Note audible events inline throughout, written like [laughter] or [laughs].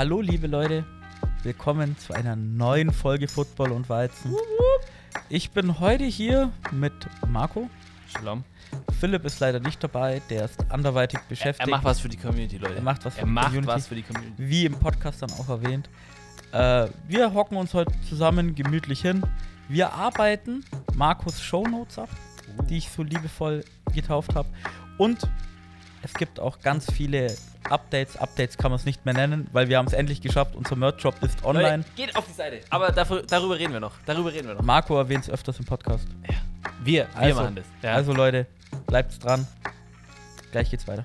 Hallo liebe Leute, willkommen zu einer neuen Folge Football und Weizen. Ich bin heute hier mit Marco. Shalom. Philipp ist leider nicht dabei, der ist anderweitig Er, beschäftigt. er macht was für die Community, Leute. Er macht was für er die macht Community. was für die Community. Wie im Podcast dann auch erwähnt. Äh, wir hocken uns heute zusammen gemütlich hin. Wir arbeiten Markus Shownotes ab, die ich so liebevoll getauft habe. Und es gibt auch ganz viele Updates. Updates kann man es nicht mehr nennen, weil wir haben es endlich geschafft. Unser Merch-Shop ist online. Leute, geht auf die Seite. Aber dafür, darüber reden wir noch. Darüber reden wir noch. Marco erwähnt es öfters im Podcast. Wir, wir Also, machen das. Ja. Also Leute, bleibt dran. Gleich geht's weiter.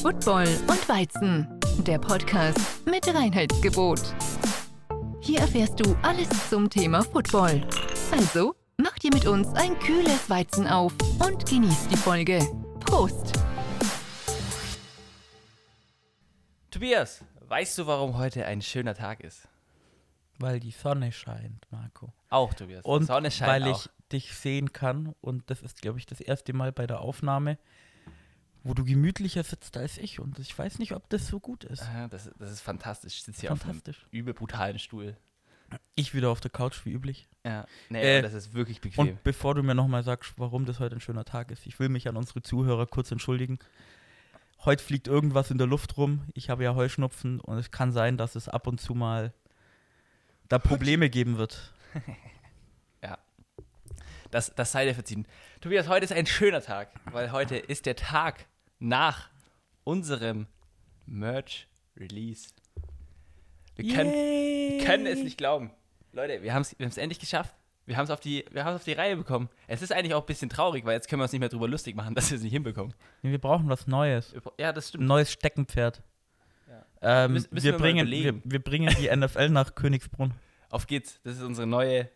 Football und Weizen, der Podcast mit Reinheitsgebot. Hier erfährst du alles zum Thema Football. Also, mach dir mit uns ein kühles Weizen auf und genieß die Folge. Prost! Tobias, weißt du, warum heute ein schöner Tag ist? Weil die Sonne scheint, Marco. Auch, Tobias. Und Sonne scheint weil auch. ich dich sehen kann. Und das ist, glaube ich, das erste Mal bei der Aufnahme, wo du gemütlicher sitzt als ich. Und ich weiß nicht, ob das so gut ist. Ah, das, das ist fantastisch. Ich sitze hier auf einem Fantastisch. übel brutalen Stuhl. Ich wieder auf der Couch wie üblich. Ja. Nee, Äh, das ist wirklich bequem. Und bevor du mir nochmal sagst, warum das heute ein schöner Tag ist, ich will mich an unsere Zuhörer kurz entschuldigen. Heute fliegt irgendwas in der Luft rum. Ich habe ja Heuschnupfen und es kann sein, dass es ab und zu mal da Probleme geben wird. [laughs] Das, das sei dir verziehen. Tobias, heute ist ein schöner Tag, weil heute ist der Tag nach unserem Merch-Release. Wir können, wir können es nicht glauben. Leute, wir haben es endlich geschafft. Wir haben es auf, die- wir auf die Reihe bekommen. Es ist eigentlich auch ein bisschen traurig, weil jetzt können wir uns nicht mehr drüber lustig machen, [laughs] dass wir es nicht hinbekommen. Wir brauchen was Neues. Ja, das Ein stimmt. neues Steckenpferd. Ja. Ähm, wir, wir bringen, wir, wir bringen die [laughs] NFL nach Königsbrunn. Auf geht's. Das ist unsere neue,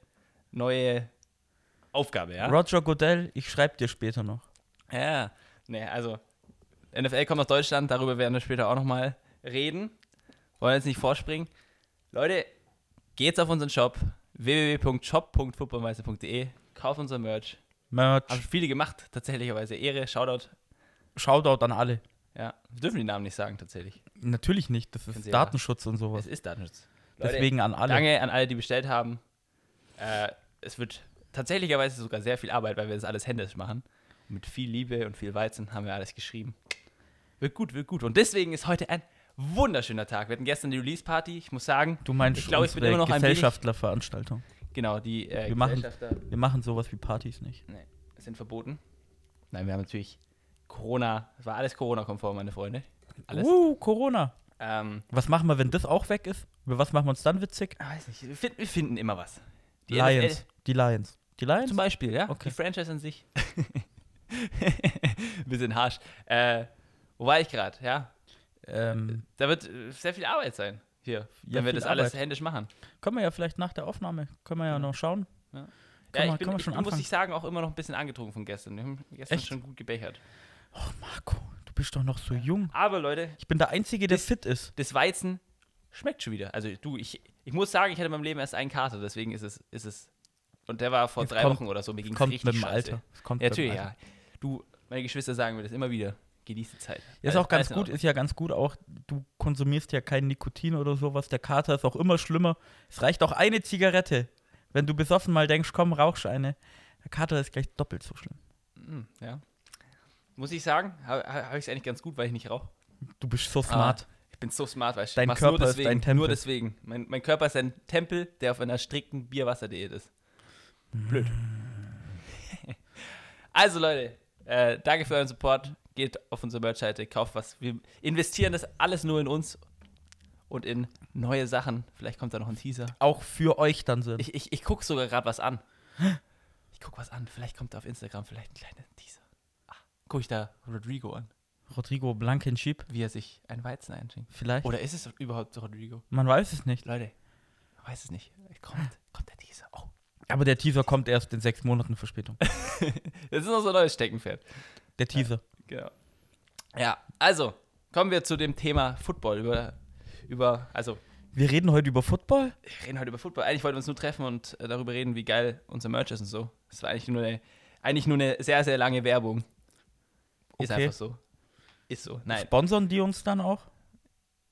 neue Aufgabe, ja? Roger Goodell, ich schreibe dir später noch. Ja, nee, also NFL kommt nach Deutschland, darüber werden wir später auch nochmal reden. Wollen jetzt nicht vorspringen. Leute, geht's auf unseren Shop www.shop.footballmeister.de, kauft unser Merch. Merch, Haben viele gemacht, tatsächlicherweise. Ehre, Shoutout. Shoutout an alle. Ja, wir dürfen die Namen nicht sagen, tatsächlich. Natürlich nicht, das ist Datenschutz und Es sowas. ist Datenschutz. Leute, Deswegen an alle. Danke an alle, die bestellt haben. Äh, es wird tatsächlicherweise sogar sehr viel Arbeit, weil wir das alles händisch machen. Und mit viel Liebe und viel Weizen haben wir alles geschrieben. Wird gut, wird gut. Und deswegen ist heute ein wunderschöner Tag. Wir hatten gestern die Release-Party. Ich muss sagen, Du meinst Ich glaube, ich bin immer noch Gesellschafterveranstaltung. genau, die äh, Wir machen- Gesellschafter Wir machen sowas wie Partys nicht. nee, sind verboten. Nein, wir haben natürlich Corona. Es war alles Corona-konform, meine Freunde. Alles. Uh, Corona. Ähm, Was machen wir, wenn das auch weg ist? Über was machen wir uns dann witzig? ich weiß nicht, wir, finden- wir finden immer was. Die Lions. NFL Die Lions. Die Lions? Zum Beispiel, ja. Okay. Die Franchise an sich. [laughs] Bisschen harsch. Äh, wo war ich gerade? Ja. Ähm, Da wird äh, sehr viel Arbeit sein hier, Ja, wenn wir das alles Arbeit. händisch machen. können wir ja vielleicht nach der Aufnahme, können wir ja noch schauen. Ja, Kann ja man- ich bin, man ich schon bin, muss ich sagen, auch immer noch ein bisschen angetrunken von gestern. Wir haben gestern Echt? schon gut gebechert. Oh, Marco, du bist doch noch so jung. Aber Leute, Ich bin der Einzige, der Das- fit ist. das Weizen schmeckt schon wieder. Also du, ich, ich muss sagen, ich hatte in meinem Leben erst einen Kater, deswegen ist es, ist es. Und der war vor Es drei kommt- Wochen oder so. Mir ging es Kommt richtig mit dem. Alter. Es kommt Ja, natürlich, Alter. ja. Du, meine Geschwister sagen mir das immer wieder. Genieß die Zeit. Ja, ist Alles- auch ganz gut, ist ja ganz gut auch, du konsumierst ja kein Nikotin oder sowas. Der Kater ist auch immer schlimmer. Es reicht auch eine Zigarette. Wenn du besoffen mal denkst, komm, rauchst eine. Der Kater ist gleich doppelt so schlimm. Hm, ja. Muss ich sagen, habe hab ich es eigentlich ganz gut, weil ich nicht rauche. Du bist so smart. Ich bin so smart, weißt du. Dein Ich mach's Körper nur ist deswegen, dein Tempel. Nur deswegen. Mein, mein Körper ist ein Tempel, der auf einer strikten Bierwasserdiät ist. Blöd. [laughs] also Leute, äh, danke für euren Support. Geht auf unsere Merch-Seite, kauft was. Wir investieren das alles nur in uns und in neue Sachen. Vielleicht kommt da noch ein Teaser. Auch für euch dann sind. Ich, ich, ich gucke sogar gerade was an. Ich gucke was an. Vielleicht kommt da auf Instagram vielleicht ein kleiner Teaser. Ah, gucke ich da Rodrigo an, Rodrigo Blankenship, wie er sich ein Weizen einschenkt. vielleicht. Oder ist es überhaupt Rodrigo? Man weiß es nicht. Leute, ich weiß es nicht. Kommt, kommt der Teaser. Oh. Aber der Teaser kommt erst in sechs Monaten Verspätung. [laughs] Das ist noch so ein neues Steckenpferd. Der Teaser. Genau. Ja, also, kommen wir zu dem Thema Football. Über, über also, Wir reden heute über Football? Wir reden heute über Football. Eigentlich wollten wir uns nur treffen und äh, darüber reden, wie geil unser Merch ist und so. Das war eigentlich nur eine, eigentlich nur eine sehr, sehr lange Werbung. Ist Okay. einfach so. Ist so. Nein. Sponsern die uns dann auch?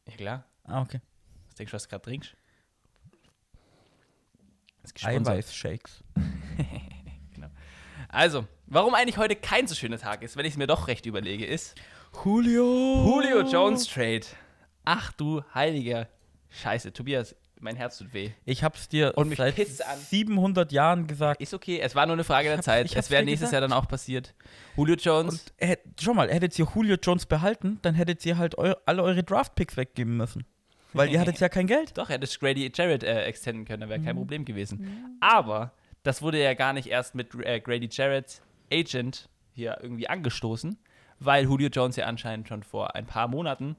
Ja, klar. Ah, okay. Was denkst du, was du gerade trinkst? Eiweißshakes. [laughs] Also, warum eigentlich heute kein so schöner Tag ist, wenn ich es mir doch recht überlege, ist Julio. Julio Jones Trade. Ach du heiliger Scheiße. Tobias, mein Herz tut weh. Ich hab's dir Und mich seit an. 700 Jahren gesagt. Ist okay, es war nur eine Frage der hab's- Zeit. Es wäre nächstes gesagt. Jahr dann auch passiert. Julio Jones. Und hätt, schau mal, hättet ihr Julio Jones behalten, dann hättet ihr halt eu alle eure Draftpicks weggeben müssen. Weil ihr hattet [laughs] ja kein Geld. Doch, hätte Grady Jarrett äh, extenden können, da wäre Mhm. kein Problem gewesen. Aber das wurde ja gar nicht erst mit äh, Grady Jarretts Agent hier irgendwie angestoßen, weil Julio Jones ja anscheinend schon vor ein paar Monaten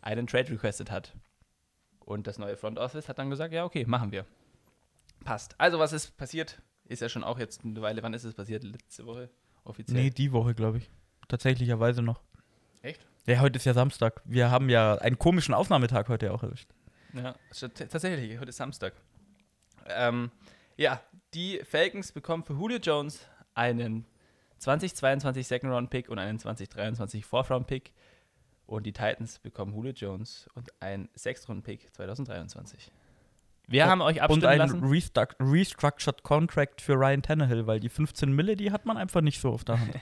einen Trade requested hat. Und das neue Front Office hat dann gesagt, ja, okay, machen wir. Passt. Also, was ist passiert? Ist ja schon auch jetzt eine Weile. Wann ist es passiert? Letzte Woche offiziell? Nee, die Woche, glaube ich. Tatsächlicherweise noch. Echt? Ja, heute ist ja Samstag. Wir haben ja einen komischen Aufnahmetag heute auch erwischt. Ja, tatsächlich, heute ist Samstag. Ähm, ja, die Falcons bekommen für Julio Jones einen 2022 Second Round Pick und einen 2023 Fourth Round Pick. Und die Titans bekommen Julio Jones und einen Sixth Round Pick 2023. Wir haben euch Und abstimmen ein lassen. restruct Restructured Contract für Ryan Tannehill, weil die 15 Mille, die hat man einfach nicht so auf der Hand.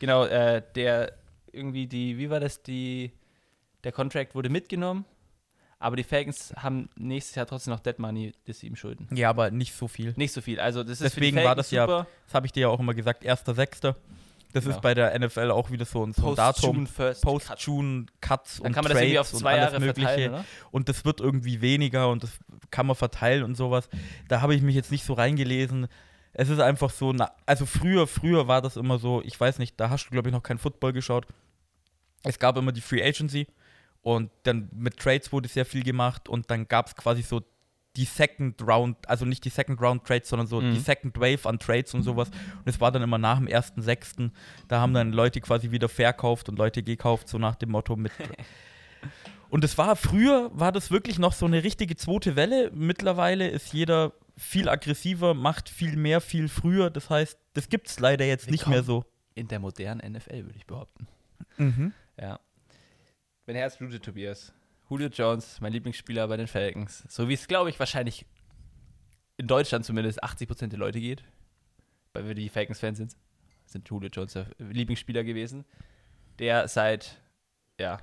Genau, äh, der irgendwie die, wie war das, die, der Contract wurde mitgenommen, aber die Falcons haben nächstes Jahr trotzdem noch Dead Money, das sie ihm schulden. ja, aber nicht so viel. Nicht so viel. Also das ist Deswegen war das ja super. Das habe ich dir ja auch immer gesagt, 1.6. Das Genau. ist bei der NFL auch wieder so ein, so ein Datum. Post-June First Cut. Post-June Cuts Dann und kann man das irgendwie auf Trades zwei und alles Jahre Mögliche. verteilen, oder? Und das wird irgendwie weniger und das kann man verteilen und sowas. Da habe ich mich jetzt nicht so reingelesen. Es ist einfach so, na, also früher, früher war das immer so, ich weiß nicht, da hast du, glaube ich, noch kein Football geschaut. Es gab immer die Free Agency und dann mit Trades wurde sehr viel gemacht und dann gab es quasi so die Second Round, also nicht die Second Round Trades, sondern so Mhm. die Second Wave an Trades und sowas. Und es war dann immer nach dem 1.6. Da haben dann Leute quasi wieder verkauft und Leute gekauft, so nach dem Motto mit. [laughs] und es war früher, war das wirklich noch so eine richtige zweite Welle. Mittlerweile ist jeder viel aggressiver, macht viel mehr, viel früher. Das heißt, das gibt es leider jetzt nicht mehr so. In der modernen NFL, würde ich behaupten. Mhm. Ja. Mein Herz blutet, Tobias. Julio Jones, mein Lieblingsspieler bei den Falcons. So wie es, glaube ich, wahrscheinlich in Deutschland zumindest 80% der Leute geht, weil wir die Falcons-Fans sind, sind Julio Jones der Lieblingsspieler gewesen, der seit, ja,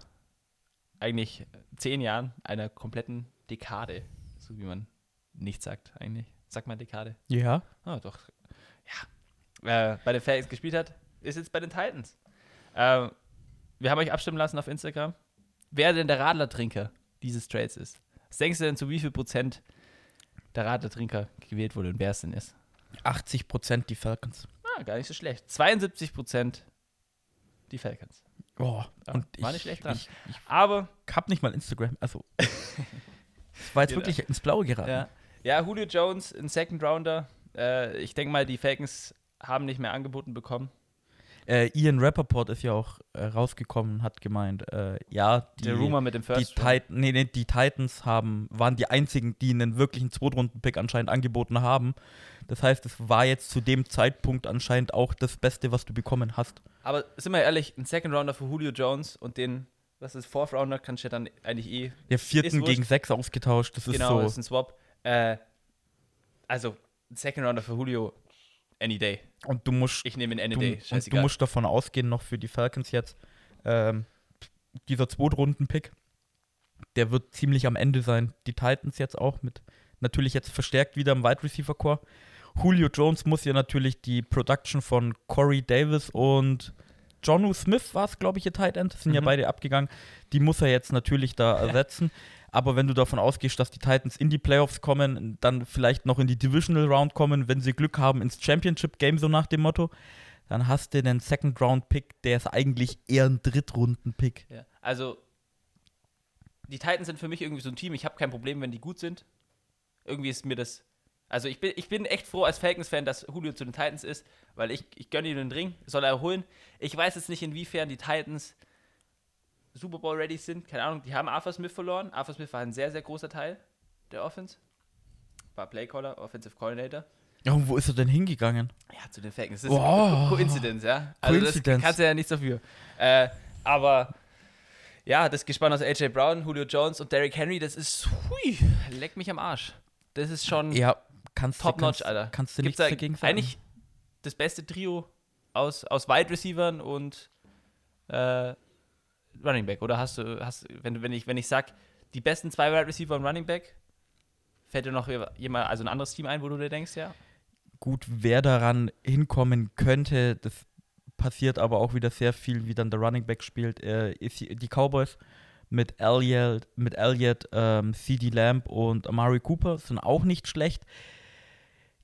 eigentlich zehn Jahren einer kompletten Dekade, so wie man nicht sagt eigentlich. Sagt man Dekade? Ja. Ah, doch. Ja. Äh, bei den Falcons gespielt hat, ist jetzt bei den Titans. Ähm, wir haben euch abstimmen lassen auf Instagram, wer denn der Radlertrinker dieses Trades ist. Was denkst du denn, zu wie viel Prozent der Radlertrinker gewählt wurde und wer es denn ist? 80 Prozent die Falcons. Ah, gar nicht so schlecht. 72 Prozent die Falcons. Oh, Ja, und war ich, nicht schlecht dran. Ich, ich Aber, hab nicht mal Instagram. Also. [laughs] War jetzt Genau. wirklich ins Blaue geraten. ja, ja Julio Jones, ein Second Rounder. Äh, ich denke mal, die Falcons haben nicht mehr angeboten bekommen. Äh, Ian Rappaport ist ja auch äh, rausgekommen und hat gemeint, äh, ja, die, der Rumor mit dem die, First Tit nee, nee, die Titans haben, waren die einzigen, die einen wirklichen Zweitrunden-Pick anscheinend angeboten haben. Das heißt, es war jetzt zu dem Zeitpunkt anscheinend auch das Beste, was du bekommen hast. Aber sind wir ehrlich, ein Second Rounder für Julio Jones und den, was ist, Fourth Rounder, kannst du ja dann eigentlich eh. Der Ist vierten gegen sechs ausgetauscht. Das ist genau, ist so. ein Swap. Äh, also, ein Second Rounder für Julio, any day. Und du musst, Ich nehme ihn any du, day. und du Scheißegal. musst davon ausgehen, noch für die Falcons jetzt, ähm, dieser Zweitrunden-Pick, der wird ziemlich am Ende sein. Die Titans jetzt auch mit natürlich jetzt verstärkt wieder im Wide Receiver Core. Julio Jones muss ja natürlich die Production von Corey Davis und Jonu Smith war es, glaube ich, ihr Tight End, sind ja Mhm. beide abgegangen. Die muss er jetzt natürlich da [laughs] ersetzen. Aber wenn du davon ausgehst, dass die Titans in die Playoffs kommen, dann vielleicht noch in die Divisional Round kommen, wenn sie Glück haben ins Championship Game, so nach dem Motto, dann hast du einen Second Round Pick, der ist eigentlich eher ein Drittrunden Pick. Ja. Also, die Titans sind für mich irgendwie so ein Team. Ich habe kein Problem, wenn die gut sind. Irgendwie ist mir das. Also, ich bin, ich bin echt froh als Falcons-Fan, dass Julio zu den Titans ist, weil ich, ich gönne ihm den Ring, soll er holen. Ich weiß jetzt nicht, inwiefern die Titans Super Bowl ready sind. Keine Ahnung, die haben Arthur Smith verloren. Arthur Smith war ein sehr, sehr großer Teil der Offense. War Playcaller, Offensive Coordinator. Ja, und wo ist er denn hingegangen? Ja, zu den Falcons. Das ist Wow. Co Coincidence, ja. Also Coincidence. Das kannst du ja nichts dafür. Äh, aber ja, das Gespann aus AJ Brown, Julio Jones und Derrick Henry, das ist, hui, leck mich am Arsch. Das ist schon Ja, kannst top notch, kannst, Alter. Kannst du Gibt's nichts da dagegen sagen? Eigentlich das beste Trio aus, aus Wide Receivern und äh, Running Back. Oder hast du, hast, wenn, wenn ich, wenn ich sag, die besten zwei Wide Receiver und Running Back, fällt dir noch jemand, also ein anderes Team ein, wo du dir denkst, ja? gut, wer daran hinkommen könnte, das passiert aber auch wieder sehr viel, wie dann der Running Back spielt, äh, ist die die Cowboys mit Elliott, mit Elliott ähm, CD Lamb und Amari Cooper sind auch nicht schlecht.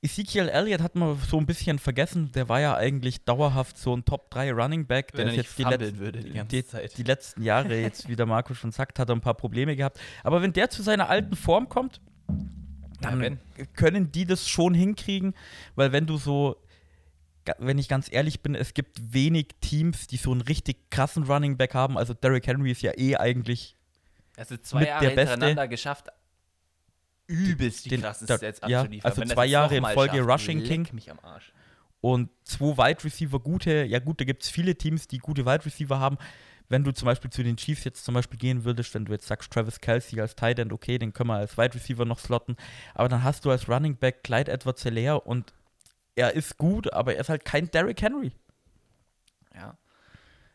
Ezekiel Elliott hat man so ein bisschen vergessen, der war ja eigentlich dauerhaft so ein Top 3 Running Back, der er jetzt die, würde die die, die letzten Jahre jetzt, wie der Marco schon sagt, hat er ein paar Probleme gehabt. Aber wenn der zu seiner alten Form kommt, dann wenn. können die das schon hinkriegen, weil wenn du so, wenn ich ganz ehrlich bin, es gibt wenig Teams, die so einen richtig krassen Running Back haben. Also Derrick Henry ist ja eh eigentlich Also zwei Mit Jahre der Beste. hintereinander geschafft, übelst die, den- krassen Stats ja, abzuliefern. also zwei Jahre in Folge schafft, Rushing King. mich am Arsch. und zwei Wide Receiver gute, ja gut, da gibt es viele Teams, die gute Wide Receiver haben. Wenn du zum Beispiel zu den Chiefs jetzt zum Beispiel gehen würdest, wenn du jetzt sagst, Travis Kelsey als Tight End, okay, den können wir als Wide Receiver noch slotten, aber dann hast du als Running Back Clyde edwards helaire und er ist gut, aber er ist halt kein Derrick Henry. Ja.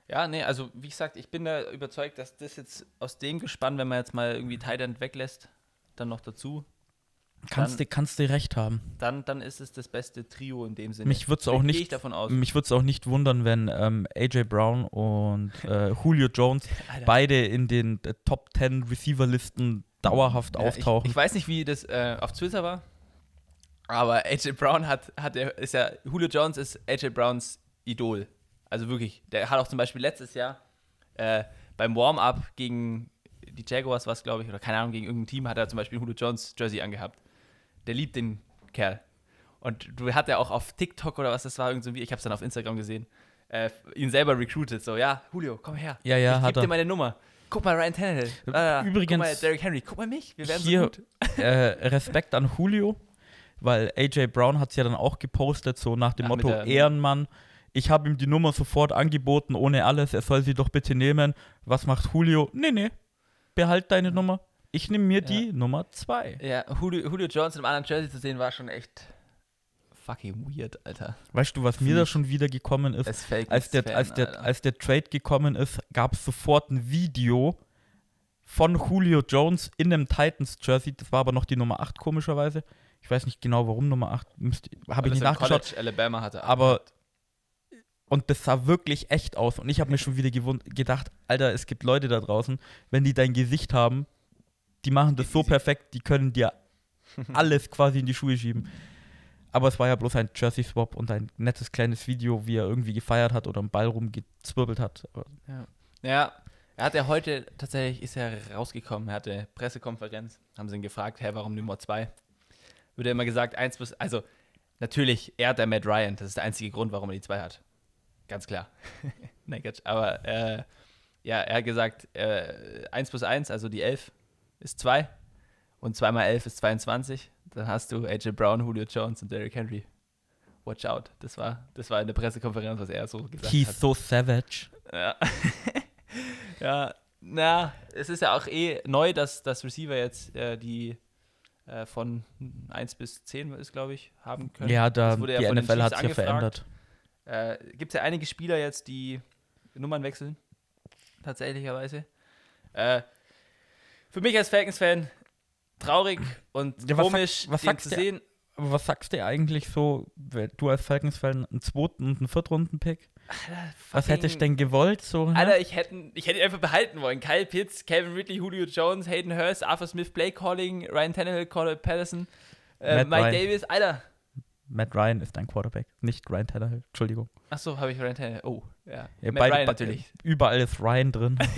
Ja, nee, also wie gesagt, ich bin da überzeugt, dass das jetzt aus dem Gespann, wenn man jetzt mal irgendwie Thailand weglässt, dann noch dazu, Kannst Dann- du kannst du recht haben. dann, dann ist es das beste Trio in dem Sinne. Mich würde es auch nicht. Mich auch nicht wundern, wenn ähm, AJ Brown und äh, Julio Jones [laughs] beide in den äh, Top 10 Receiver-Listen dauerhaft Ja, auftauchen. Ich, ich weiß nicht, wie das äh, auf Twitter war, aber AJ Brown hat, hat er, ist ja, Julio Jones ist AJ Browns Idol. Also wirklich, der hat auch zum Beispiel letztes Jahr äh, beim Warm-Up gegen die Jaguars, was glaube ich, oder keine Ahnung, gegen irgendein Team, hat er zum Beispiel Julio Jones Jersey angehabt. Der liebt den Kerl. Und du hat er auch auf TikTok oder was das war, irgend so wie, ich habe es dann auf Instagram gesehen, äh, ihn selber recruited. So, ja, Julio, komm her. Ja, ja, ich hat geb dir er. meine Nummer. Guck mal Ryan Tannehill. Ah, Übrigens- guck mal Derrick Henry. Guck mal mich. Wir werden Hier- so gut. äh, Respekt an Julio, weil AJ Brown hat es ja dann auch gepostet, so nach dem Ach, Motto der- Ehrenmann. Ich habe ihm die Nummer sofort angeboten, ohne alles. Er soll sie doch bitte nehmen. Was macht Julio? Nee, nee. Behalt deine Nummer. Ich nehme mir die Nummer 2. Ja, Julio, Julio Jones in einem anderen Jersey zu sehen, war schon echt fucking weird, Alter. Weißt du, was mir da schon wieder gekommen ist? Als als der, Fan, als, der, als der Trade gekommen ist, gab es sofort ein Video von Julio Jones in einem Titans-Jersey. Das war aber noch die Nummer 8, komischerweise. Ich weiß nicht genau, warum Nummer 8. Habe ich nicht im nachgeschaut. College Alabama hatte. Aber. Und das sah wirklich echt aus. Und ich habe mir schon wieder gedacht, Alter, es gibt Leute da draußen, wenn die dein Gesicht haben, die machen das so perfekt, die können dir [laughs] alles quasi in die Schuhe schieben. Aber es war ja bloß ein Jersey-Swap und ein nettes kleines Video, wie er irgendwie gefeiert hat oder einen Ball rumgezwirbelt hat. Aber Ja, er hat ja heute tatsächlich ist er rausgekommen. Er hatte Pressekonferenz, haben sie ihn gefragt, hä, warum Nummer zwei? Wird er immer gesagt, eins plus, also natürlich, er hat der Matt Ryan, das ist der einzige Grund, warum er die zwei hat. Ganz klar. [laughs] Nein, Quatsch. Aber äh, ja, er hat gesagt, äh, 1 plus 1, also die 11 ist 2 und 2 mal 11 ist 22. Dann hast du AJ Brown, Julio Jones und Derrick Henry. Watch out. Das war, das war in der Pressekonferenz, was er so gesagt hat. he's so savage. Ja. [laughs] ja, na, es ist ja auch eh neu, dass das Receiver jetzt äh, die äh, von 1 bis 10 ist, glaube ich, haben können. Ja, da, wurde ja die NFL hat es ja verändert. Äh, Gibt es ja einige Spieler jetzt, die Nummern wechseln. Tatsächlicherweise. Äh, für mich als Falcons-Fan traurig und Ja, was komisch, was sagst zu du? sehen. Aber was sagst du eigentlich so, wenn du als Falcons-Fan einen zweiten und einen Viertrunden-Pick? Was hättest du denn gewollt? So, ne? Alter, ich hätte, ich hätte ihn einfach behalten wollen. Kyle Pitts, Calvin Ridley, Julio Jones, Hayden Hurst, Arthur Smith, Blake Calling, Ryan Tannehill, Cordell Patterson, äh, Mike Ryan. Davis. Alter. Matt Ryan ist dein Quarterback, nicht Ryan Tannehill. Entschuldigung. Achso, habe ich Ryan Tannehill. Oh, ja. Ja, Matt beide- Ryan natürlich. Überall ist Ryan drin. [laughs]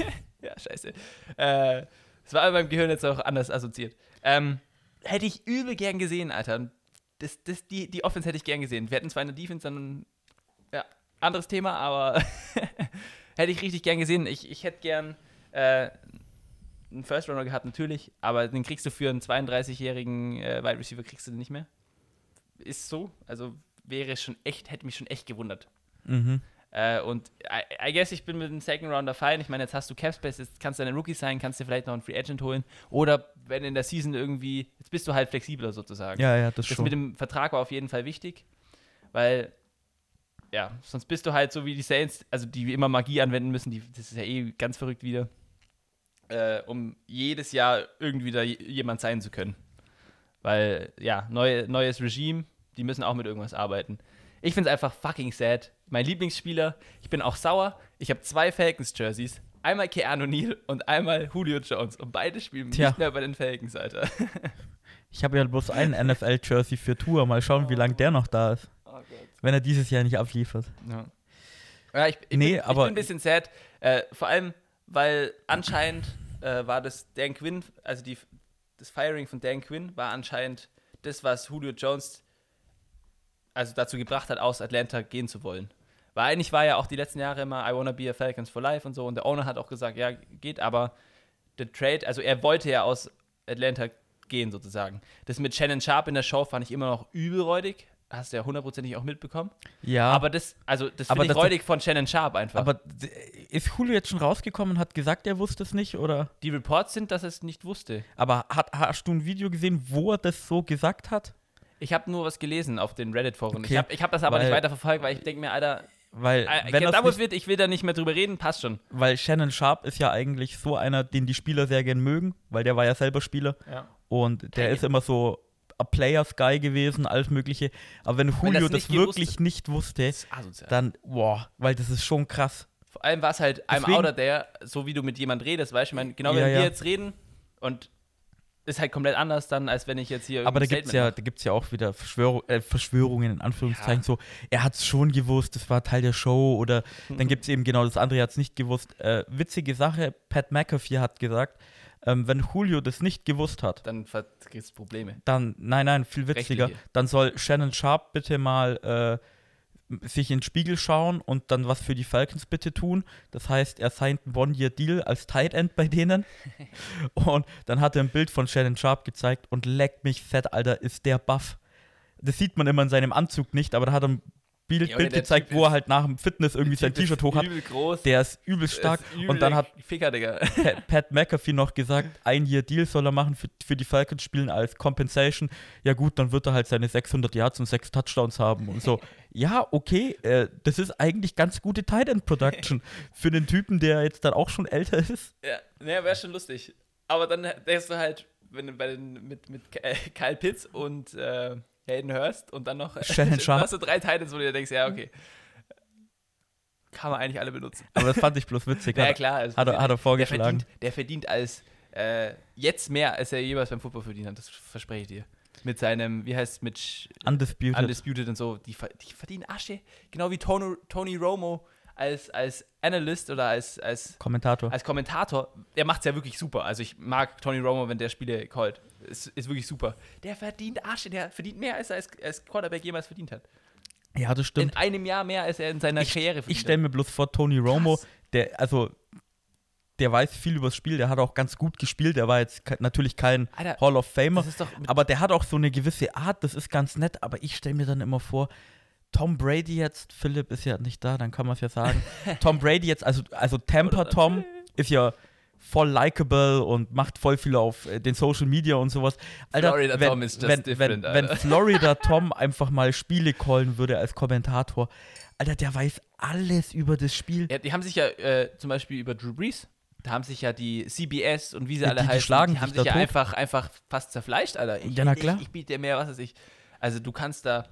Ja, scheiße. Äh, das war in meinem Gehirn jetzt auch anders assoziiert. Ähm, hätte ich übel gern gesehen, Alter. Das, das, die, die Offense hätte ich gern gesehen. Wir hätten zwar eine Defense, dann ja, anderes Thema, aber [laughs] hätte ich richtig gern gesehen. Ich, ich hätte gern äh, einen First Runner gehabt, natürlich, aber den kriegst du für einen 32-jährigen äh, Wide Receiver kriegst du den nicht mehr. Ist so. Also wäre schon echt, hätte mich schon echt gewundert. Mhm. Äh, und I, I guess ich bin mit dem Second Rounder fein. Ich meine, jetzt hast du Capspace, jetzt kannst du einen Rookie sein, kannst dir vielleicht noch einen Free Agent holen. Oder wenn in der Season irgendwie, jetzt bist du halt flexibler sozusagen. Ja, ja, das, Das schon. mit dem Vertrag war auf jeden Fall wichtig, weil, ja, sonst bist du halt so wie die Saints, also die immer Magie anwenden müssen, die, das ist ja eh ganz verrückt wieder, äh, um jedes Jahr irgendwie da jemand sein zu können. Weil, ja, neue, neues Regime, die müssen auch mit irgendwas arbeiten. Ich finde es einfach fucking sad. Mein Lieblingsspieler, ich bin auch sauer, ich habe zwei Falcons-Jerseys. Einmal Keanu Neal und einmal Julio Jones. Und beide spielen Tja. nicht mehr bei den Falcons, Alter. [laughs] Ich habe ja bloß einen NFL-Jersey für Tour. Mal schauen, wie lange der noch da ist. Oh. Wenn er dieses Jahr nicht abliefert. Ja, ja ich, ich, Nee, bin, aber- ich bin ein bisschen sad. Äh, vor allem, weil anscheinend äh, war das Dan Quinn, also die, das Firing von Dan Quinn war anscheinend das, was Julio Jones also dazu gebracht hat, aus Atlanta gehen zu wollen. Weil eigentlich war ja auch die letzten Jahre immer I wanna be a Falcons for life und so und der Owner hat auch gesagt, ja, geht, aber der Trade, also er wollte ja aus Atlanta gehen sozusagen. Das mit Shannon Sharp in der Show fand ich immer noch übelräudig. Hast du ja hundertprozentig auch mitbekommen. Ja, Aber das, also das finde ich räudig von Shannon Sharp einfach. aber ist Julio jetzt schon rausgekommen und hat gesagt, er wusste es nicht? Oder? die Reports sind, dass er es nicht wusste. Aber hat, hast du ein Video gesehen, wo er das so gesagt hat? Ich habe nur was gelesen auf den Reddit-Foren. Okay, ich habe ich hab das aber weil- nicht weiter verfolgt, weil ich denke mir, Alter, Weil, äh, wenn da das muss wird, ich will da nicht mehr drüber reden, passt schon. weil Shannon Sharp ist ja eigentlich so einer, den die Spieler sehr gern mögen, weil der war ja selber Spieler. Ja. Und der Hey. ist immer so Players Guy gewesen, alles Mögliche. Aber wenn Julio das das, gewusst wirklich nicht wusste, Das dann, boah, weil das ist schon krass. Vor allem war es halt I'm Deswegen- out of there, so wie du mit jemand redest, weißt du, ich meine, genau Ja, wenn wir ja. jetzt reden und ist halt komplett anders dann, als wenn ich jetzt hier Aber da gibt es ja, Statement da gibt's ja auch wieder Verschwörung, äh, Verschwörungen in Anführungszeichen. So, er hat es schon gewusst, das war Teil der Show. Oder dann [laughs] gibt es eben genau das andere, er hat es nicht gewusst. Äh, witzige Sache, Pat McAfee hat gesagt, ähm, wenn Julio das nicht gewusst hat, dann gibt es Probleme. dann, nein, nein, viel witziger, Rechtliche. dann soll Shannon Sharp bitte mal äh, sich in den Spiegel schauen und dann was für die Falcons bitte tun. Das heißt, er signed einen One-Year-Deal als Tight End bei denen. [laughs] und dann hat er ein Bild von Shannon Sharp gezeigt und leckt mich fett, Alter, ist der Buff. Das sieht man immer in seinem Anzug nicht, aber da hat er ein Bild, Bild gezeigt, wo er halt nach dem Fitness irgendwie sein T-Shirt hoch hat. Übel groß. Der ist übelst stark. ist übel und dann hat [laughs] Ficker. Pat, Pat McAfee noch gesagt, ein Year Deal soll er machen für, für die Falcons spielen als Compensation. Ja gut, dann wird er halt seine 600 Yards und sechs Touchdowns haben und so. [laughs] Ja, okay, äh, das ist eigentlich ganz gute Tight End Production [laughs] für den Typen, der jetzt dann auch schon älter ist. Ja, naja, wäre schon lustig. Aber dann denkst du halt, wenn bei den, mit, mit äh, Kyle Pitts und äh, Hayden Hurst und dann noch Shannon [laughs] Sharp. hast du drei Titans, wo du dir denkst, ja, okay. Kann man eigentlich alle benutzen. Aber das fand ich bloß witzig. [laughs] Ja, klar. also hat er- hat er vorgeschlagen. Der verdient, der verdient als äh, jetzt mehr, als er jeweils beim Football verdient hat, das verspreche ich dir. Mit seinem, wie heißt es, mit Undisputed. Undisputed und so, die, die verdienen Asche. Genau wie Tony, Tony Romo als, als Analyst oder als, als, Kommentator. als Kommentator. Der macht es ja wirklich super. Also ich mag Tony Romo, wenn der Spiele callt. Ist, ist wirklich super. Der verdient Asche, der verdient mehr, als er als, als Quarterback jemals verdient hat. Ja, das stimmt. In einem Jahr mehr, als er in seiner ich Karriere ich verdient stelle mir bloß vor, Tony Romo, Krass. der, also, der weiß viel über das Spiel, der hat auch ganz gut gespielt, der war jetzt natürlich kein Alter, Hall of Famer, aber der hat auch so eine gewisse Art, das ist ganz nett, aber ich stelle mir dann immer vor, Tom Brady jetzt, Philipp ist ja nicht da, dann kann man es ja sagen. [laughs] Tom Brady jetzt, also, also Tampa Oder- Tom ist ja voll likable und macht voll viel auf äh, den Social Media und sowas. Alter, Florida wenn, Tom is just wenn, different, wenn, wenn Alter. Florida [laughs] Tom einfach mal Spiele callen würde als Kommentator, Alter, der weiß alles über das Spiel. Ja, die haben sich ja äh, zum Beispiel über Drew Brees, da haben sich ja die CBS und wie sie Ja, alle die- die heißen, schlagen die haben sich sich ja tot. einfach, einfach fast zerfleischt, Alter. Ich, Ja, na ich- klar. Ich, biete dir mehr, was weiß ich. Also du kannst da,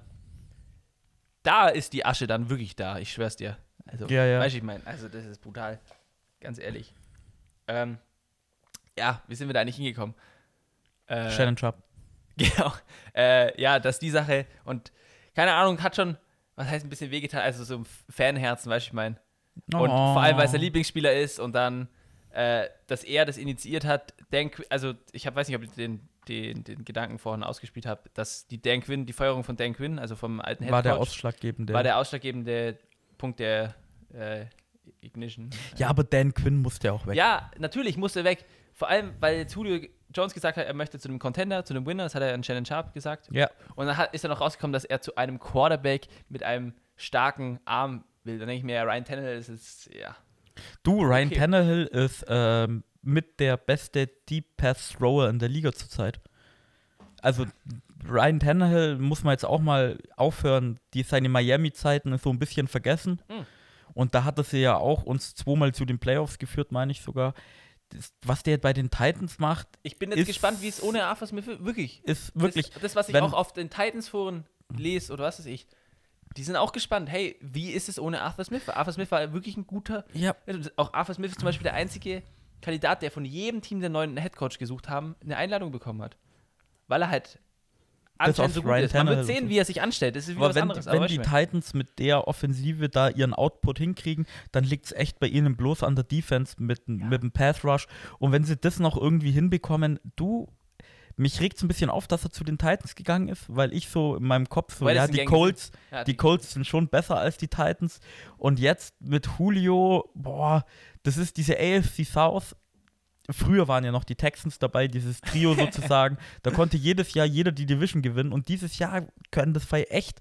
da ist die Asche dann wirklich da, ich schwör's dir. Also, Ja, ja. weißt du, ich meine, also das ist brutal, ganz ehrlich. Ähm, ja, wie sind wir da eigentlich hingekommen? Äh, Shannon Sharp. [laughs] Genau. Äh, ja, dass die Sache und keine Ahnung, hat schon, was heißt ein bisschen wehgetan, also so im Fanherzen, weißt du, ich meine. Und Oh. vor allem, weil es der Lieblingsspieler ist und dann, äh, dass er das initiiert hat, Qu- also ich hab, weiß nicht, ob ich den, den, den Gedanken vorhin ausgespielt habe, dass die Dan Quinn, die Feuerung von Dan Quinn, also vom alten Head war der ausschlaggebende. war der ausschlaggebende Punkt der äh, Ignition. ja, aber Dan Quinn musste auch weg. Ja, natürlich musste weg. Vor allem, weil Julio Jones gesagt hat, er möchte zu einem Contender, zu einem Winner, das hat er an Shannon Sharp gesagt. Ja. Und dann hat, ist er noch rausgekommen, dass er zu einem Quarterback mit einem starken Arm will. Dann denke ich mir, ja, Ryan Tannehill ist jetzt, ja. Du, Ryan Okay. Tannehill ist ähm, mit der beste Deep Pass Thrower in der Liga zurzeit. Also Ryan Tannehill muss man jetzt auch mal aufhören, die seine Miami-Zeiten so ein bisschen vergessen. Hm. Und da hat er sie ja auch uns zweimal zu den Playoffs geführt, meine ich sogar. Das, was der bei den Titans macht, Ich bin jetzt Ist- gespannt, wie es ohne Arthur Smith wirklich. ist wirklich. Das, das was ich wenn- auch auf den Titans-Foren lese oder was weiß ich, die sind auch gespannt. Hey, wie ist es ohne Arthur Smith? Arthur Smith war wirklich ein guter. Ja, Also Auch Arthur Smith ist zum Beispiel der einzige Kandidat, der von jedem Team, der neuen Headcoach gesucht haben, eine Einladung bekommen hat. Weil er halt anscheinend so gut Ryan ist. Man wird sehen, wie er sich anstellt. Das ist wieder aber was wenn, anderes. wenn die Titans mit der Offensive da ihren Output hinkriegen, dann liegt es echt bei ihnen bloß an der Defense mit, mit dem Pass Rush. Und wenn sie das noch irgendwie hinbekommen, du, mich regt es ein bisschen auf, dass er zu den Titans gegangen ist, weil ich so in meinem Kopf so, Weil ja, die Colts? Ja, die Colts sind schon besser als die Titans. Und jetzt mit Julio, boah, das ist diese AFC South. Früher waren ja noch die Texans dabei, dieses Trio [laughs] sozusagen. da konnte jedes Jahr jeder die Division gewinnen. Und dieses Jahr können das Fall echt,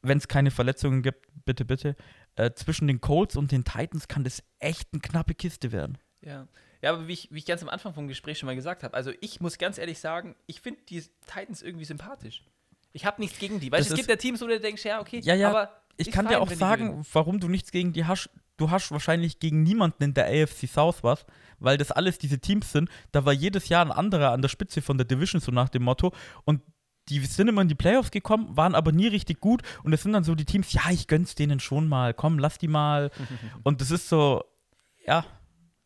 wenn es keine Verletzungen gibt, bitte, bitte, äh, zwischen den Colts und den Titans kann das echt eine knappe Kiste werden. Ja. Ja, aber wie ich, wie ich ganz am Anfang vom Gespräch schon mal gesagt habe, also ich muss ganz ehrlich sagen, ich finde die Titans irgendwie sympathisch. Ich habe nichts gegen die. Weißt du, es gibt ja Teams, wo du denkst, ja, okay, Ja, ja, aber Ich kann dir fein, auch wenn die sagen, warum du nichts gegen die hast. Du hast wahrscheinlich gegen niemanden in der AFC South was, weil das alles diese Teams sind. Da war jedes Jahr ein anderer an der Spitze von der Division, so nach dem Motto. Und die sind immer in die Playoffs gekommen, waren aber nie richtig gut. Und das sind dann so die Teams, ja, ich gönn's denen schon mal, komm, lass die mal. [laughs] und das ist so, ja.